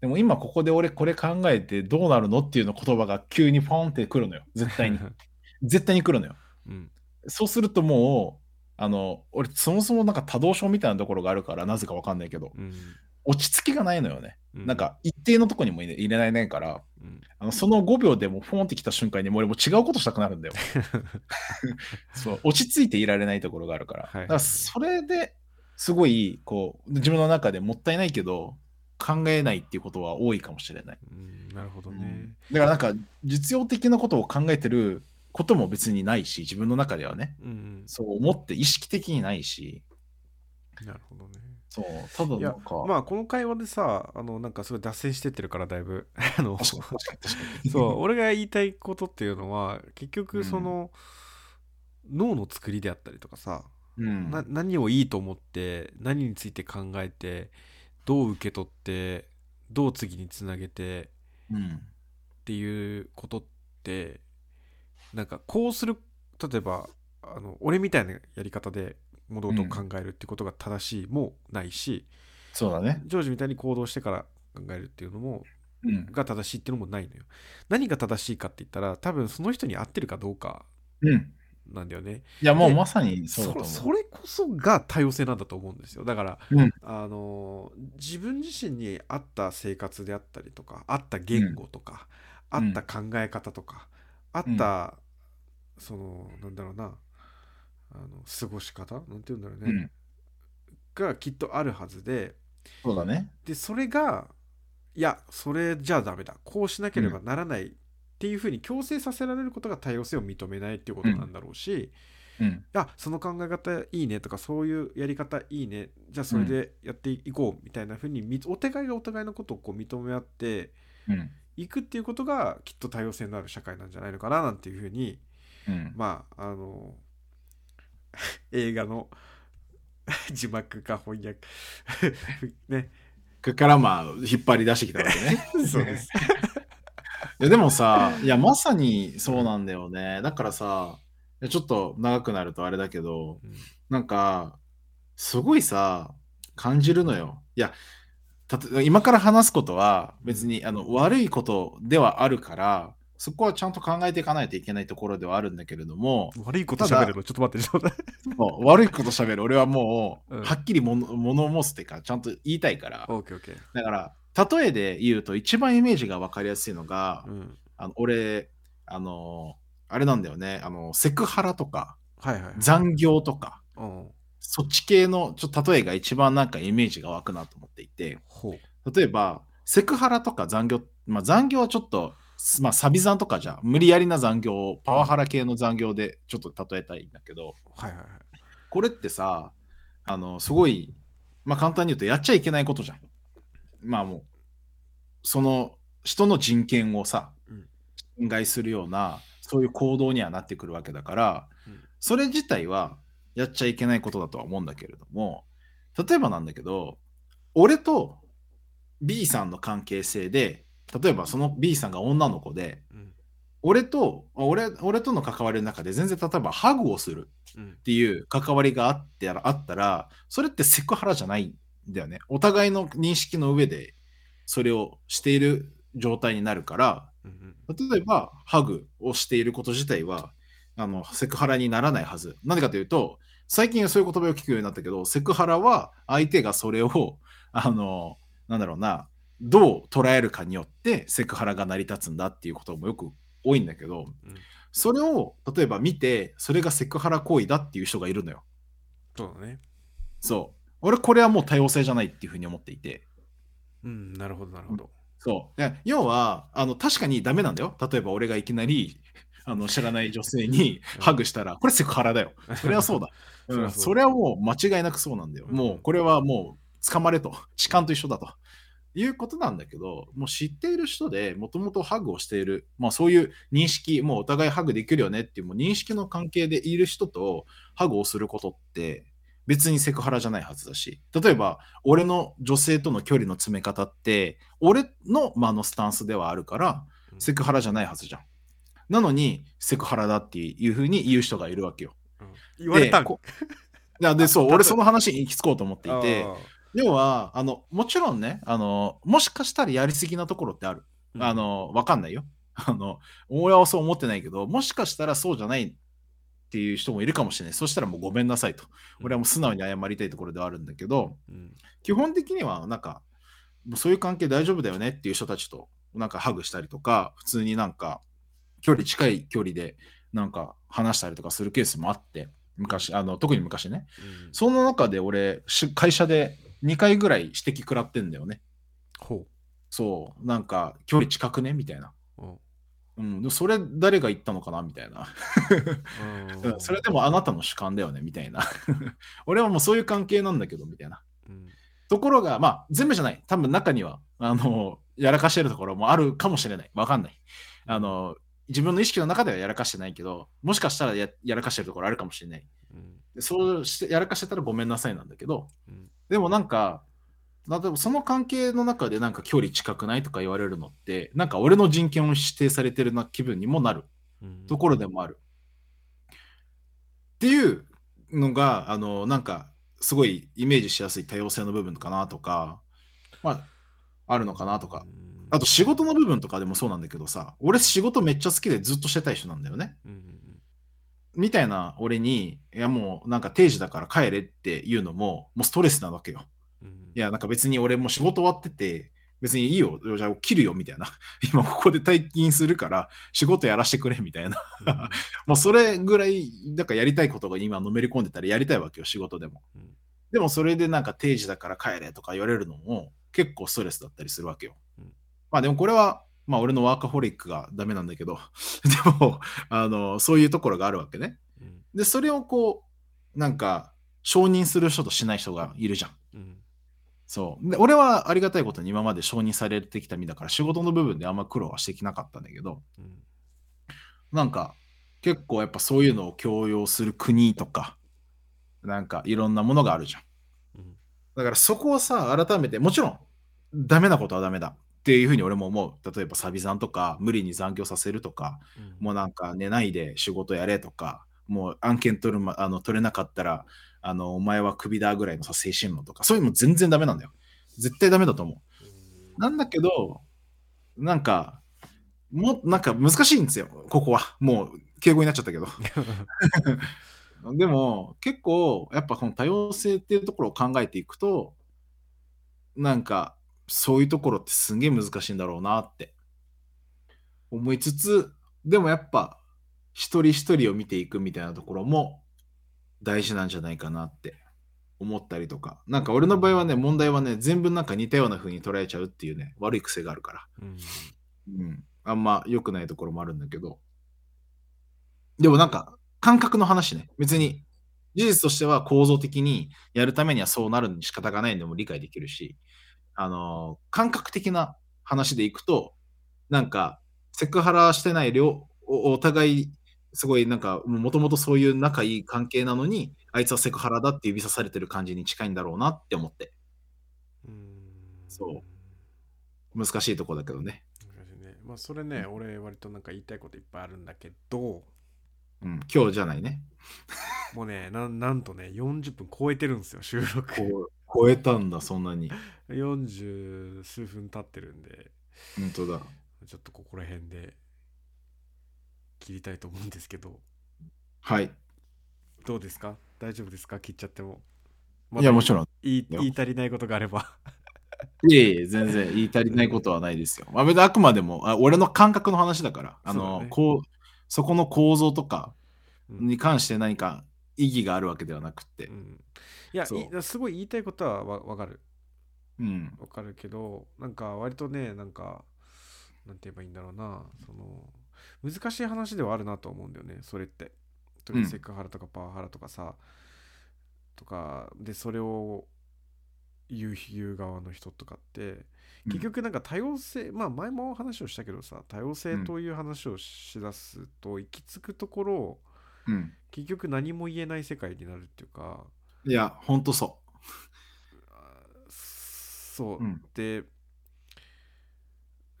でも今ここで俺これ考えてどうなるのっていうの言葉が急にポンってくるのよ。絶対に。絶対に来るのよ。うん。そうするともう、あの、俺そもそもなんか多動症みたいなところがあるから、なぜかわかんないけど、うん。落ち着きがないのよね。うなん、か一定のとこにも入れられないから、うん、あのその5秒でもフォンってきた瞬間にもう俺も違うことしたくなるんだよ。そう落ち着いていられないところがあるから。はいはいだからそれですごいこう自分の中でもったいないけど考えないっていうことは多いかもしれない。うん、なるほどね。だからなんか実用的なことを考えてることも別にないし自分の中ではねうん、そう思って意識的にないしうん。なるほどね。そうただいやなんか、まあこの会話でさあのなんかすごい脱線してってるからだいぶ。あの確かに確かに確かに。そう俺が言いたいことっていうのは結うん局その、脳の作りであったりとかさ、うん。な何をいいと思って何について考えてどう受け取ってどう次につなげてうん。っていうことってなんかこうする例えばあの俺みたいなやり方で物事を考えるっていうことが正しいもないし、そうだね。ジョージみたいに行動してから考えるっていうのもうん。が正しいっていうのもないのよ。何が正しいかって言ったら多分その人に合ってるかどうかうん。なんだよね。いやもうでまさにそうだと思う。それこそが多様性なんだと思うんですよ。だから、うん。あの自分自身に合った生活であったりとか合った言語とか、うん。合った考え方とか、合った、そのなんだろうなあの過ごし方？なんて言うんだろうね、うんがきっとあるはずでそうだね。でそれがいやそれじゃダメだこうしなければならないっていうふうに強制させられることが多様性を認めないっていうことなんだろうし、うん。あその考え方いいねとかそういうやり方いいねじゃあそれでやっていこうみたいなふうにみお互いがお互いのことをこう認め合ってうん。いくっていうことがきっと多様性のある社会なんじゃないのかななんていうふうにうん。まああの映画の 字幕か翻訳 ねここからまあ引っ張り出してきたわけね。そうです。いやでもさ、いやまさにそうなんだよね。だからさ、ちょっと長くなるとあれだけど、うんなんか、すごいさ、感じるのよ。いや、今から話すことは別にあの悪いことではあるから、そこはちゃんと考えていかないといけないところではあるんだけれども、悪いこと喋るのちょっと待ってちょっと。悪いこと喋る俺はもう、うん。はっきりもの物申すっていうか、ちゃんと言いたいから。オッケーオッケー。だから、例えで言うと一番イメージが分かりやすいのが、うん。あの俺、あの、あれなんだよね、あの、セクハラとか、はいはいはい。残業とか、うん。そっち系のちょっと例えが一番なんかイメージが湧くなと思っていて、ほう。例えば、セクハラとか残業、まあ残業はちょっと、まあ、サビ残とかじゃ、無理やりな残業をパワハラ系の残業でちょっと例えたいんだけど、はいはいはい。これってさ、あの、すごい、まあ簡単に言うとやっちゃいけないことじゃん。まあもう、その人の人権をさうん、侵害するような、そういう行動にはなってくるわけだから、うん。それ自体はやっちゃいけないことだとは思うんだけれども、例えばなんだけど、俺と B さんの関係性で、例えばその B さんが女の子で、うん俺と、俺俺との関わりの中で全然例えばハグをするうんっていう関わりがあってあったら、それってセクハラじゃないんだよね。お互いの認識の上でそれをしている状態になるから、例えばハグをしていること自体はあのセクハラにならないはず。なぜかというと、最近はそういう言葉を聞くようになったけど、セクハラは相手がそれを、あの、なんだろうな、どう捉えるかによってセクハラが成り立つんだっていうこともよく多いんだけど、うんそれを例えば見て、それがセクハラ行為だっていう人がいるのよ。そうだねそう。俺、これはもう多様性じゃないっていうふうに思っていて。うんなるほどなるほどそう。で要は、あの確かにダメなんだよ。例えば俺がいきなり あの知らない女性にうんハグしたら、これセクハラだよ。それはそうだ。うん、それはもう間違いなくそうなんだよ。うんもうこれはもう捕まれと。痴漢と一緒だと。いうことなんだけど、もう知っている人でもともとハグをしている、まあそういう認識、もうお互いハグできるよねっていうもう認識の関係でいる人とハグをすることって別にセクハラじゃないはずだし、例えば俺の女性との距離の詰め方って、俺の間のスタンスではあるから、うん。セクハラじゃないはずじゃん。なのにセクハラだっていうふうに言う人がいるわけよ。うん。言われたんでそう、俺その話に行き着こうと思っていて、あ要は、あの、もちろんね、あの、もしかしたらやりすぎなところってある。ーあ、の、わかんないよ。あの、俺はそう思ってないけど、もしかしたらそうじゃないっていう人もいるかもしれない。そしたらもうごめんなさいと。俺はもう素直に謝りたいところではあるんだけど、うん基本的にはなんか、もうそういう関係大丈夫だよねっていう人たちとなんかハグしたりとか、普通になんか距離近い距離でなんか話したりとかするケースもあって、昔、あの特に昔ね。うんその中で俺、し会社で2回ぐらい指摘食らってんだよね。ほそう、なんか距離近くね？みたいな。ううんそれ誰が言ったのかな？みたいな。それでもあなたの主観だよね？みたいな。俺はもうそういう関係なんだけどみたいな。うんところが、まあ全部じゃない。多分中には、あの、やらかしてるところもあるかもしれない。わかんない。あの、自分の意識の中ではやらかしてないけど、もしかしたらややらかしてるところあるかもしれない。そうしてやらかしてたらごめんなさいなんだけど、うんでもなんか、例えばその関係の中でなんか距離近くないとか言われるのって、なんか俺の人権を指定されてるな気分にもなるうんところでもある。っていうのが、あの、なんか、すごいイメージしやすい多様性の部分かなとか、まあ、あるのかなとか。うんあと仕事の部分とかでもそうなんだけどさ、俺仕事めっちゃ好きでずっとしてたい人なんだよね。うんうんみたいな俺に、いやもうなんか定時だから帰れっていうのも、もうストレスなわけよ。うんいや、なんか別に俺もう仕事終わってて、別にいいよ、じゃあ切るよみたいな。今ここで退勤するから仕事やらせてくれみたいな。もうそれぐらい、だからやりたいことが今のめり込んでたらやりたいわけよ、仕事でも。うんでもそれでなんか定時だから帰れとか言われるのも結構ストレスだったりするわけよ。うんまあでもこれは、まあ俺のワーカホリックがダメなんだけど、でも、あの、そういうところがあるわけね。うんで、それをこう、なんか、承認する人としない人がいるじゃん。うんそう。で、俺はありがたいことに今まで承認されてきた身だから仕事の部分であんま苦労はしてきなかったんだけど、うんなんか結構やっぱそういうのを強要する国とか、なんかいろんなものがあるじゃん。うんだからそこをさ、改めて、もちろんダメなことはダメだっていうふうに俺も思う。例えばサビ残とか、無理に残業させるとか、うんもうなんか寝ないで仕事やれとか、もう案件取る、ま、あの取れなかったら、あのお前はクビだぐらいのさ、精神論とか、そういうのも全然ダメなんだよ。絶対ダメだと思う。なんだけど、なんか、もなんか難しいんですよ、ここは。もう敬語になっちゃったけど。でも、結構、やっぱこの多様性っていうところを考えていくと、なんか、そういうところってすんげえ難しいんだろうなって思いつつ、でもやっぱ、一人一人を見ていくみたいなところも大事なんじゃないかなって思ったりとか。なんか俺の場合はね、問題はね、全部なんか似たような風に捉えちゃうっていうね、悪い癖があるから。うんうん。あんま良くないところもあるんだけど。でもなんか、感覚の話ね。別に、事実としては構造的にやるためにはそうなるに仕方がないのも理解できるし、あのー感覚的な話でいくと、なんか、セクハラしてない両、おお互い、すごいなんか、もともとそういう仲いい関係なのに、あいつはセクハラだって指さされてる感じに近いんだろうなって思って、うん。そ難しいとこだけどね。難しいね。まあそれね俺割となんか言いたいこといっぱいあるんだけど。うん、今日じゃないね。もうねなんなんとね40分超えてるんですよ収録超えたんだ、そんなに。40数分経ってるんで。本当だ。ちょっとここら辺で。切りたいと思うんですけど。はい。どうですか？大丈夫ですか？切っちゃっても。いや、もちんろん。言い言い足りないことがあれば。いえいえ、全然言い足りないことはないですよ。まあ、別にあくまでもあ俺の感覚の話だから、あうだね。こうそこの構造とかうん。に関して何か意義があるわけではなくって。う。ん。いやすごい言いたいことはわわかる。うん。わかるけどなんか割とねなんかなんて言えばいいんだろうな。その難しい話ではあるなと思うんだよね。それって。特にうんセクハラとかパワハラとかさ、とかでそれを言う言う側の人とかって結局なんか多様性、まあ前も話をしたけどさ多様性という話をしだすと行き着くところうん。結局何も言えない世界になるっていうかいや、ほんとそそう、うんで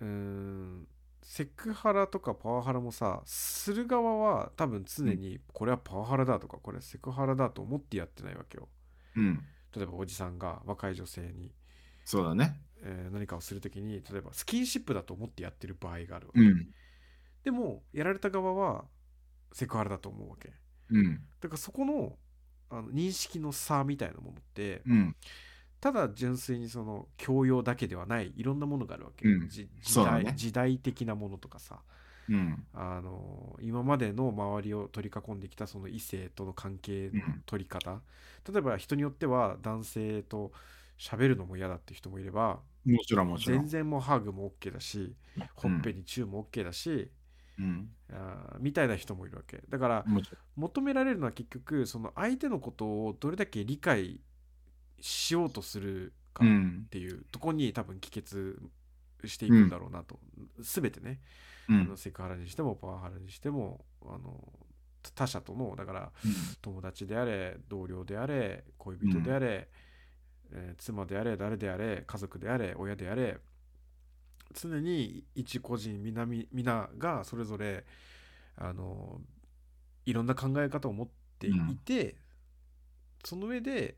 うーんセクハラとかパワハラもさする側は多分常にこれはパワハラだとかこれはセクハラだと思ってやってないわけよう。うん。例えばおじさんが若い女性に、そうだね。えー何かをするときに例えばスキンシップだと思ってやってる場合があるわけ、うん。でもやられた側はセクハラだと思うわけうん。だからそこのあの認識の差みたいなものってうん。ただ純粋にその教養だけではないいろんなものがあるわけ、うんじ時代ね時代的なものとかさうん。あの今までの周りを取り囲んできたその異性との関係の取り方、例えば人によっては男性と喋るのも嫌だって人もいればもちろんもちろ全ん。然もうハグも OK だしほっぺにチューも OK だし、うん。みたいな人もいるわけだから求められるのは結局その相手のことをどれだけ理解しようとするかん。うっん。ていうところに多分帰結していくんだろうなと、全てね、うんあの。セクハラにしてもパワハラにしてもあの他者とのだから友達であれ同僚であれ恋人であれ、えー妻であれ誰であれ家族であれ親であれ常に一個人皆み皆がそれぞれあのいろんな考え方を持っていて、その上で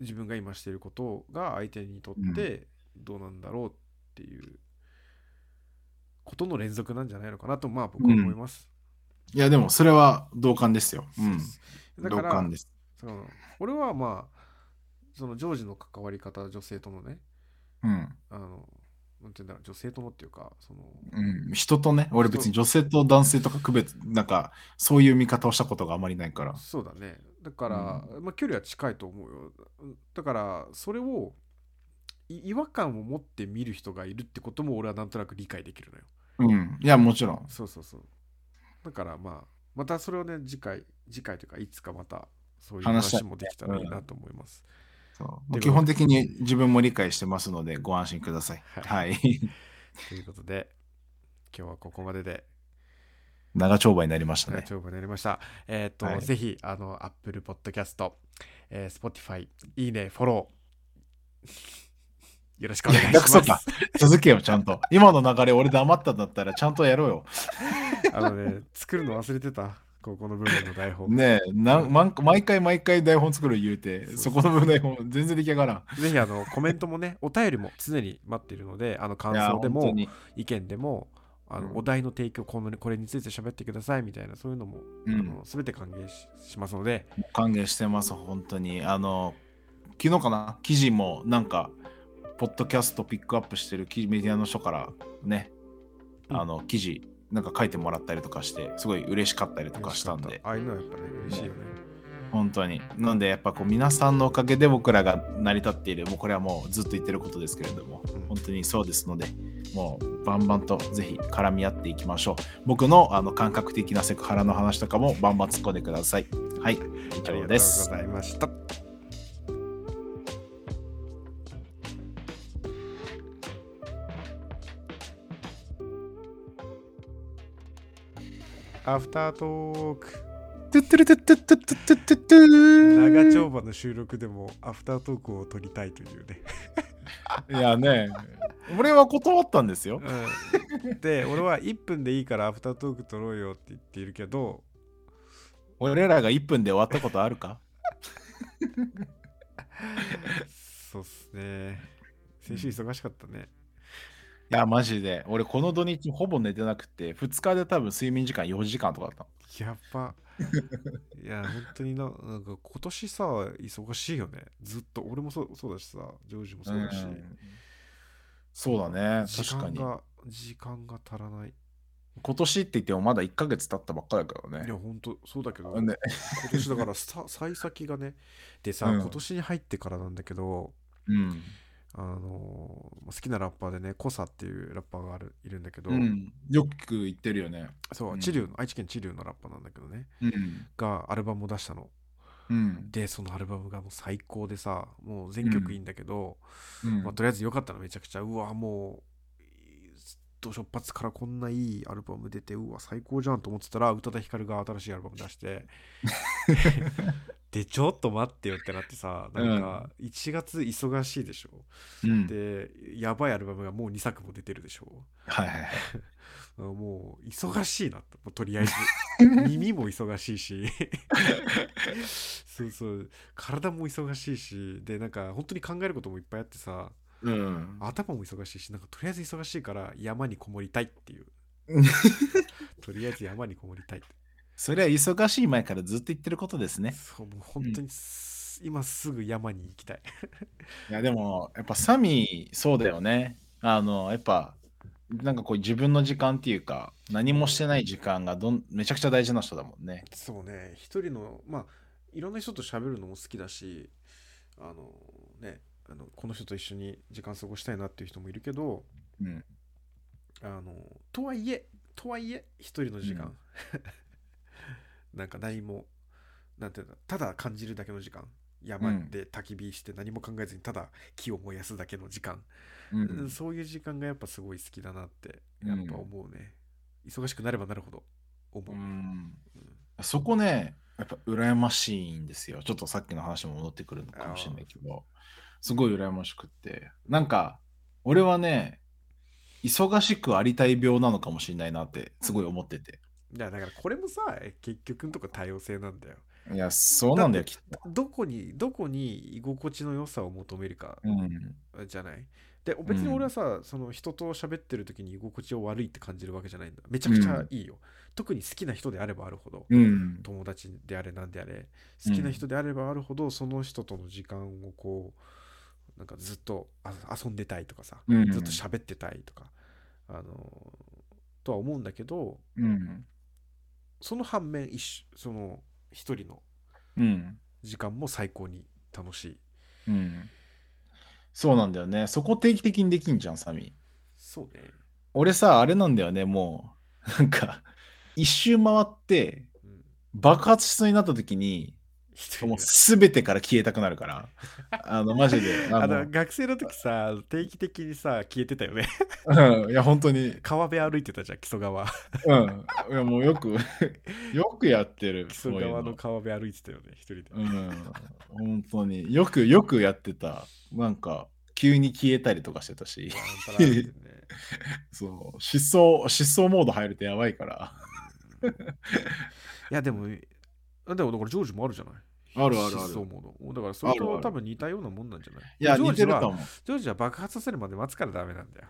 自分が今していることが相手にとってどうなんだろうっていうことの連続なんじゃないのかなとまあ僕は思います。いや、でもそれは同感ですよ。うん。同だから感です。その俺はまあそのジョージの関わり方女性とのねうん。あのなんていうんだろう女性とのっていうかそのうん、人とね、俺別に女性と男性とか区別、なんか、そういう見方をしたことがあまりないから。そうだね。だから、まあ、距離は近いと思うよ。だからそれをい違和感を持って見る人がいるってことも俺はなんとなく理解できるのよ。うん。いや、もちろん。そうそうそう。だからまあまたそれをね次回次回というかいつかまたそういう話話もできたらいいなと思います、そう基本的に自分も理解してますので、ご安心ください。ははい。ということで今日はここまでで長丁場になりましたね。長文になりました。えっ、と、はいぜひ、あの、Apple Podcast、えー、Spotify、いいね、フォロー、よろしくお願いします。か続けよ、ちゃんと。今の流れ、俺黙ったんだったら、ちゃんとやろうよ。あのね、作るの忘れてた、ここの部分の台本。ねえ、なん毎毎回毎回台本作る言うて、そこの部台本全然出来上がらん。ぜひ、あの、コメントもね、お便りも常に待っているので、あの、感想でも、意見でも、あの、うん。お題の提供この、これについて喋ってくださいみたいな、そういうのも、うん。あの全て歓迎ししますので、歓迎してます、本当に。あの、昨日かな、記事もなんか、ポッドキャストピックアップしてる記事メディアの人からね、うん。あの、記事、なんか書いてもらったりとかして、すごい嬉しかったりとかしたんで、ああいうのはやっぱね、嬉しいよね。本当に。なんで、やっぱこう、皆さんのおかげで僕らが成り立っている、もうこれはもうずっと言ってることですけれども、うん本当にそうですので、もうバンバンとぜひ絡み合っていきましょう。僕のあの感覚的なセクハラの話とかもバンバン突っ込んでください。はい、以上です。ありがとうございました。アフタートークトゥトゥルトゥトゥトゥトゥトゥトゥトゥ長丁場の収録でもアフタートークを撮りたいというね、いやね、俺は断ったんですよ。うん、で俺は1分でいいからアフタートーク撮ろうよって言っているけど俺らが1分で終わったことあるかそうっすね先週忙しかったねいや、マジで。俺、この土日ほぼ寝てなくて、2日で多分睡眠時間4時間とかだった。やっぱ いや本当にななんか今年さ忙しいよねずっと俺もそうそうだしさジョージもそうだし、うんそうだね、時確かに。間が時間が足らない今年って言ってもまだ1ヶ月経ったばっかだからね。いや本当そうだけど、ね今年だからさ幸先がねでさ、うん今年に入ってからなんだけどうん。あのー好きなラッパーでねコサっていうラッパーがあるいるんだけど、うん、よく言ってるよね。そう、うん。知立の愛知県知立のラッパーなんだけどね。うん。がアルバムを出したの。うん。でそのアルバムがもう最高でさもう全曲いいんだけど、うん。まあ、とりあえず良かったの。めちゃくちゃ。うわもうど初発からこんないいアルバム出てうわ最高じゃんと思ってたら宇多田ヒカルが新しいアルバム出して でちょっと待ってよってなってさなんか1月忙しいでしょ、うん。でやばいアルバムがもう2作も出てるでしょ？はいはい もう忙しいなと。もうとりあえず。耳も忙しいし。そうそう。体も忙しいし。でなんか本当に考えることもいっぱいあってさ。うん。頭も忙しいしなんかとりあえず忙しいから山にこもりたいっていう。とりあえず山にこもりたいってそれは忙しい前からずっと言ってることですね。そうもう本当にす、今すぐ山に行きたい いやでもやっぱサミーそうだよね。あのやっぱなんかこう自分の時間っていうか何もしてない時間がどんめちゃくちゃ大事な人だもんね。そうね一人のまあいろんな人と喋るのも好きだしあのねあのこの人と一緒に時間過ごしたいなっていう人もいるけどうん。あのとはいえとはいえ一人の時間、うん なんか何もなんていうただ感じるだけの時間。山で焚き火して何も考えずにただ木を燃やすだけの時間、うんそういう時間がやっぱすごい好きだなってうんやっぱ思うね、忙しくなればなるほど思う、うん。そこね、やっぱ羨ましいんですよ。ちょっとさっきの話も戻ってくるのかもしれないけど、すごい羨ましくって。なんか、俺はね、忙しくありたい病なのかもしれないなってすごい思ってて。いやだからこれもさ結局のとこ多様性なんだよいや、そうなんだよ、きっと。どこにどこに居心地の良さを求めるかうん。じゃないで別に俺はさ、その人と喋ってる時に居心地を悪いって感じるわけじゃないんだめちゃくちゃいいよ、特に好きな人であればあるほど、うん。友達であれなんであれ好きな人であればあるほど、その人との時間をこうなんかずっとあ遊んでたいとかさ、うんずっと喋ってたいとかあのとは思うんだけどうん。その反面一緒その一人のうん。時間も最高に楽しいうん。そうなんだよね。そこ定期的にできんじゃん、サミー。そうね、俺さ、あれなんだよね、もう、なんか、一周回って、うん、爆発しそうになった時に、も う全てから消えたくなるから、あの、マジで、あ あの。の学生の時さ定期的にさ消えてたよね。うん、いや、本当に、川辺歩いてたじゃん木曽川。うん、いや、もうよく、よくやってる、木曽。川の川辺歩いてたよね一人で、うん、本当に。よく、よくやってた。なんか、急に消えたりとかしてたし、そう、失踪、失踪モード入るとやばいから。いやでもだからジョージもあるじゃない？あるあるあるだからそれと多分似たようなもんなんじゃない？いや、ジョージは。ジョージは爆発させるまで待つからダメなんだよ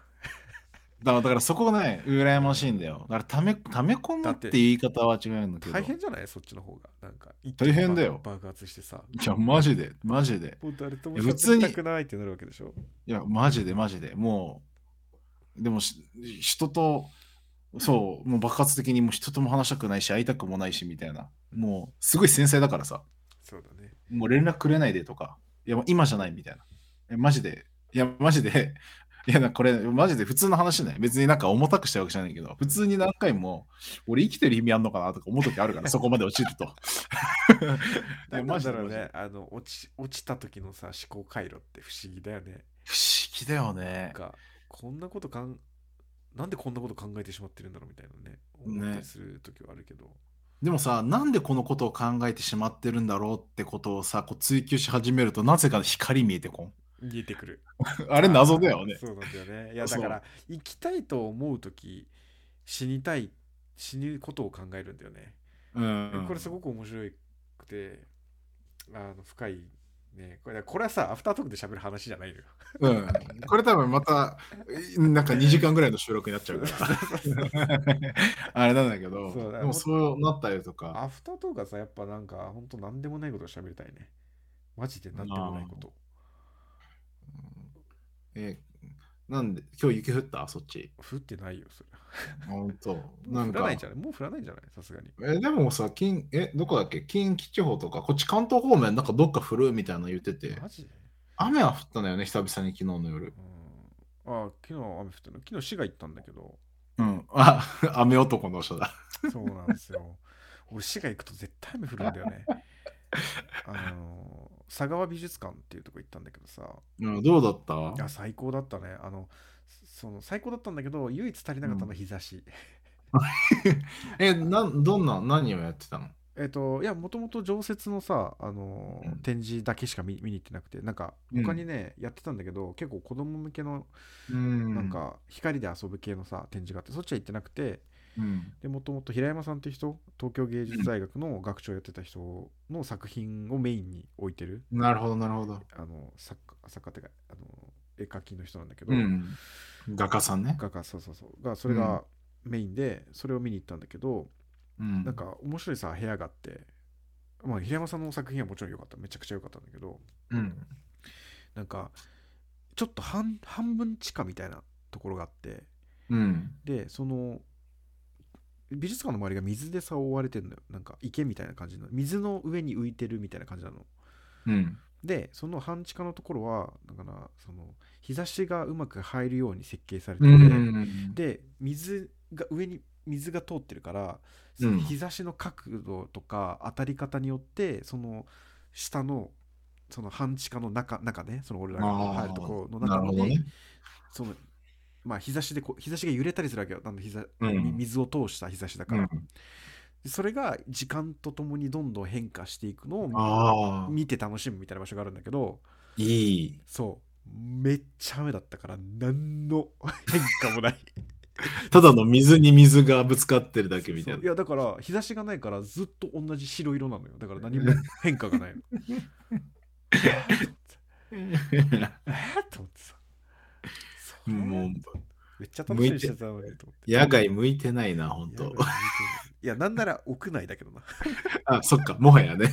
だから、だからそこがね、羨ましいんだよ。だから、ため、ため込むって言い方は違うんだけど。大変じゃない？そっちの方がなんか大変だよ爆発してさいや、マジで、マジで。普通にいってなるわけでしょ？いや、マジで、マジで。もう、でもし、人と、そう、もう爆発的にもう人とも話したくないし、会いたくもないし、みたいな。もう、すごい繊細だからさ、そうだね。もう連絡くれないでとか、いや、もう今じゃないみたいな。え、マジで、いや、マジで、いや、なこれ、マジで？普通の話ね。別になんか重たくしたわけじゃないけど、普通に何回も、俺生きてる意味あんのかなとか思う時あるから、そこまで落ちると。いやなんだろうね。あの落ち落ちた時のさ思考回路って不思議だよね。不思議だよなんね。かこんなことかんなんでこんなこと考えてしまってるんだろうみたいなね。思ったりする時はあるけど、でもさ、なんでこのことを考えてしまってるんだろうってことをさ、こう追求し始めると、なぜか光見えてこん？見えてくる あれ謎だよね。そうなんだよねいやだから生きたいと思う時死にたい死ぬことを考えるんだよね、うん。これすごく面白くてあの深いねこれこれはさアフタートークで喋る話じゃないのようん。これ多分また、なんか2時間ぐらいの収録になっちゃうから。あれなんだけど、そうだでもそうなったりとか。アフタートークはさやっぱなんかほんと何でもないことを喋りたいねマジで何でもないことえ、なんで、今日雪降った？そっち。降ってないよそれほんと。もなん降らないんじゃない？もう降らないんじゃない？さすがに。え、でもさ、近、え、どこだっけ？近畿地方とか、こっち関東方面、なんかどっか降る？みたいなの言ってて、マジで？雨は降ったんだよね、久々に昨日の夜。うん。あ昨日雨降ってるの。昨日市が行ったんだけど。うん。あ、雨男の人だ。そうなんですよ。俺市が行くと絶対雨降るんだよね。あの佐川美術館っていうとこ行ったんだけどさ。うんどうだった？いや最高だったね。あのその最高だったんだけど唯一足りなかったのは日差し、えなどんな何をやってたの？えっといやもともと常設のさあの、うん。展示だけしか見見に行ってなくてなんかうん。他にね、やってたんだけど結構子供向けのうん。なんか光で遊ぶ系のさ展示があってそっちは行ってなくてもともと平山さんっていう人東京芸術大学の学長やってた人の作品をメインに置いてる。なるほどなるほど。あの作家作家ってかあの絵描きの人なんだけど、うん。画家さんね。画家そうそうそう。がそれがメインでそれを見に行ったんだけど、うん。なんか面白いさ部屋があってまあ平山さんの作品はもちろん良かった。めちゃくちゃ良かったんだけどうん。なんかちょっと半半分地下みたいなところがあってうん。でその美術館の周りが水でさ覆われてるのよ。なんか池みたいな感じの。水の上に浮いてるみたいな感じなの。うん。でその半地下のところはだからその日差しがうまく入るように設計されてうて、ん。で水が上に水が通ってるから、うん。その日差しの角度とか当たり方によってその下のその半地下の中中ね。その俺らが入るところの中で、なるほどね。そのまあ日差しでこう日差しが揺れたりするわけよ。あの日差、うん。水を通した日差しだから、うん。でそれが時間とともにどんどん変化していくのを見て楽しむみたいな場所があるんだけどいい。そう。めっちゃ雨だったから何の変化もない。ただの水に水がぶつかってるだけみたいな。いやだから日差しがないからずっと同じ白色なのよ。だから何も変化がないの。えーと思ってさもう。めっちゃ楽しみにしてたのにと思って。野外向いてないな本当。いやなんなら屋内だけどな。あそっかもはやね。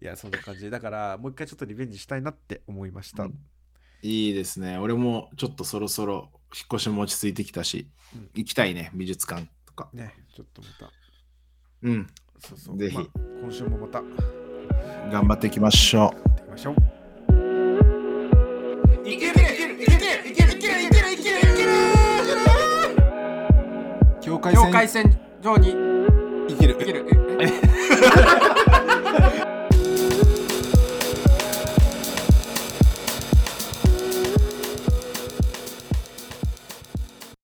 いやそんな感じ。だからもう一回ちょっとリベンジしたいなって思いました、うん。いいですね。俺もちょっとそろそろ引っ越しも落ち着いてきたし、うん。行きたいね美術館とか。ねちょっとまた。うん。そうそう。ぜひ。まあ今週もまた。や頑張っていきましょっていきましょう境界線上に生きる。生きる。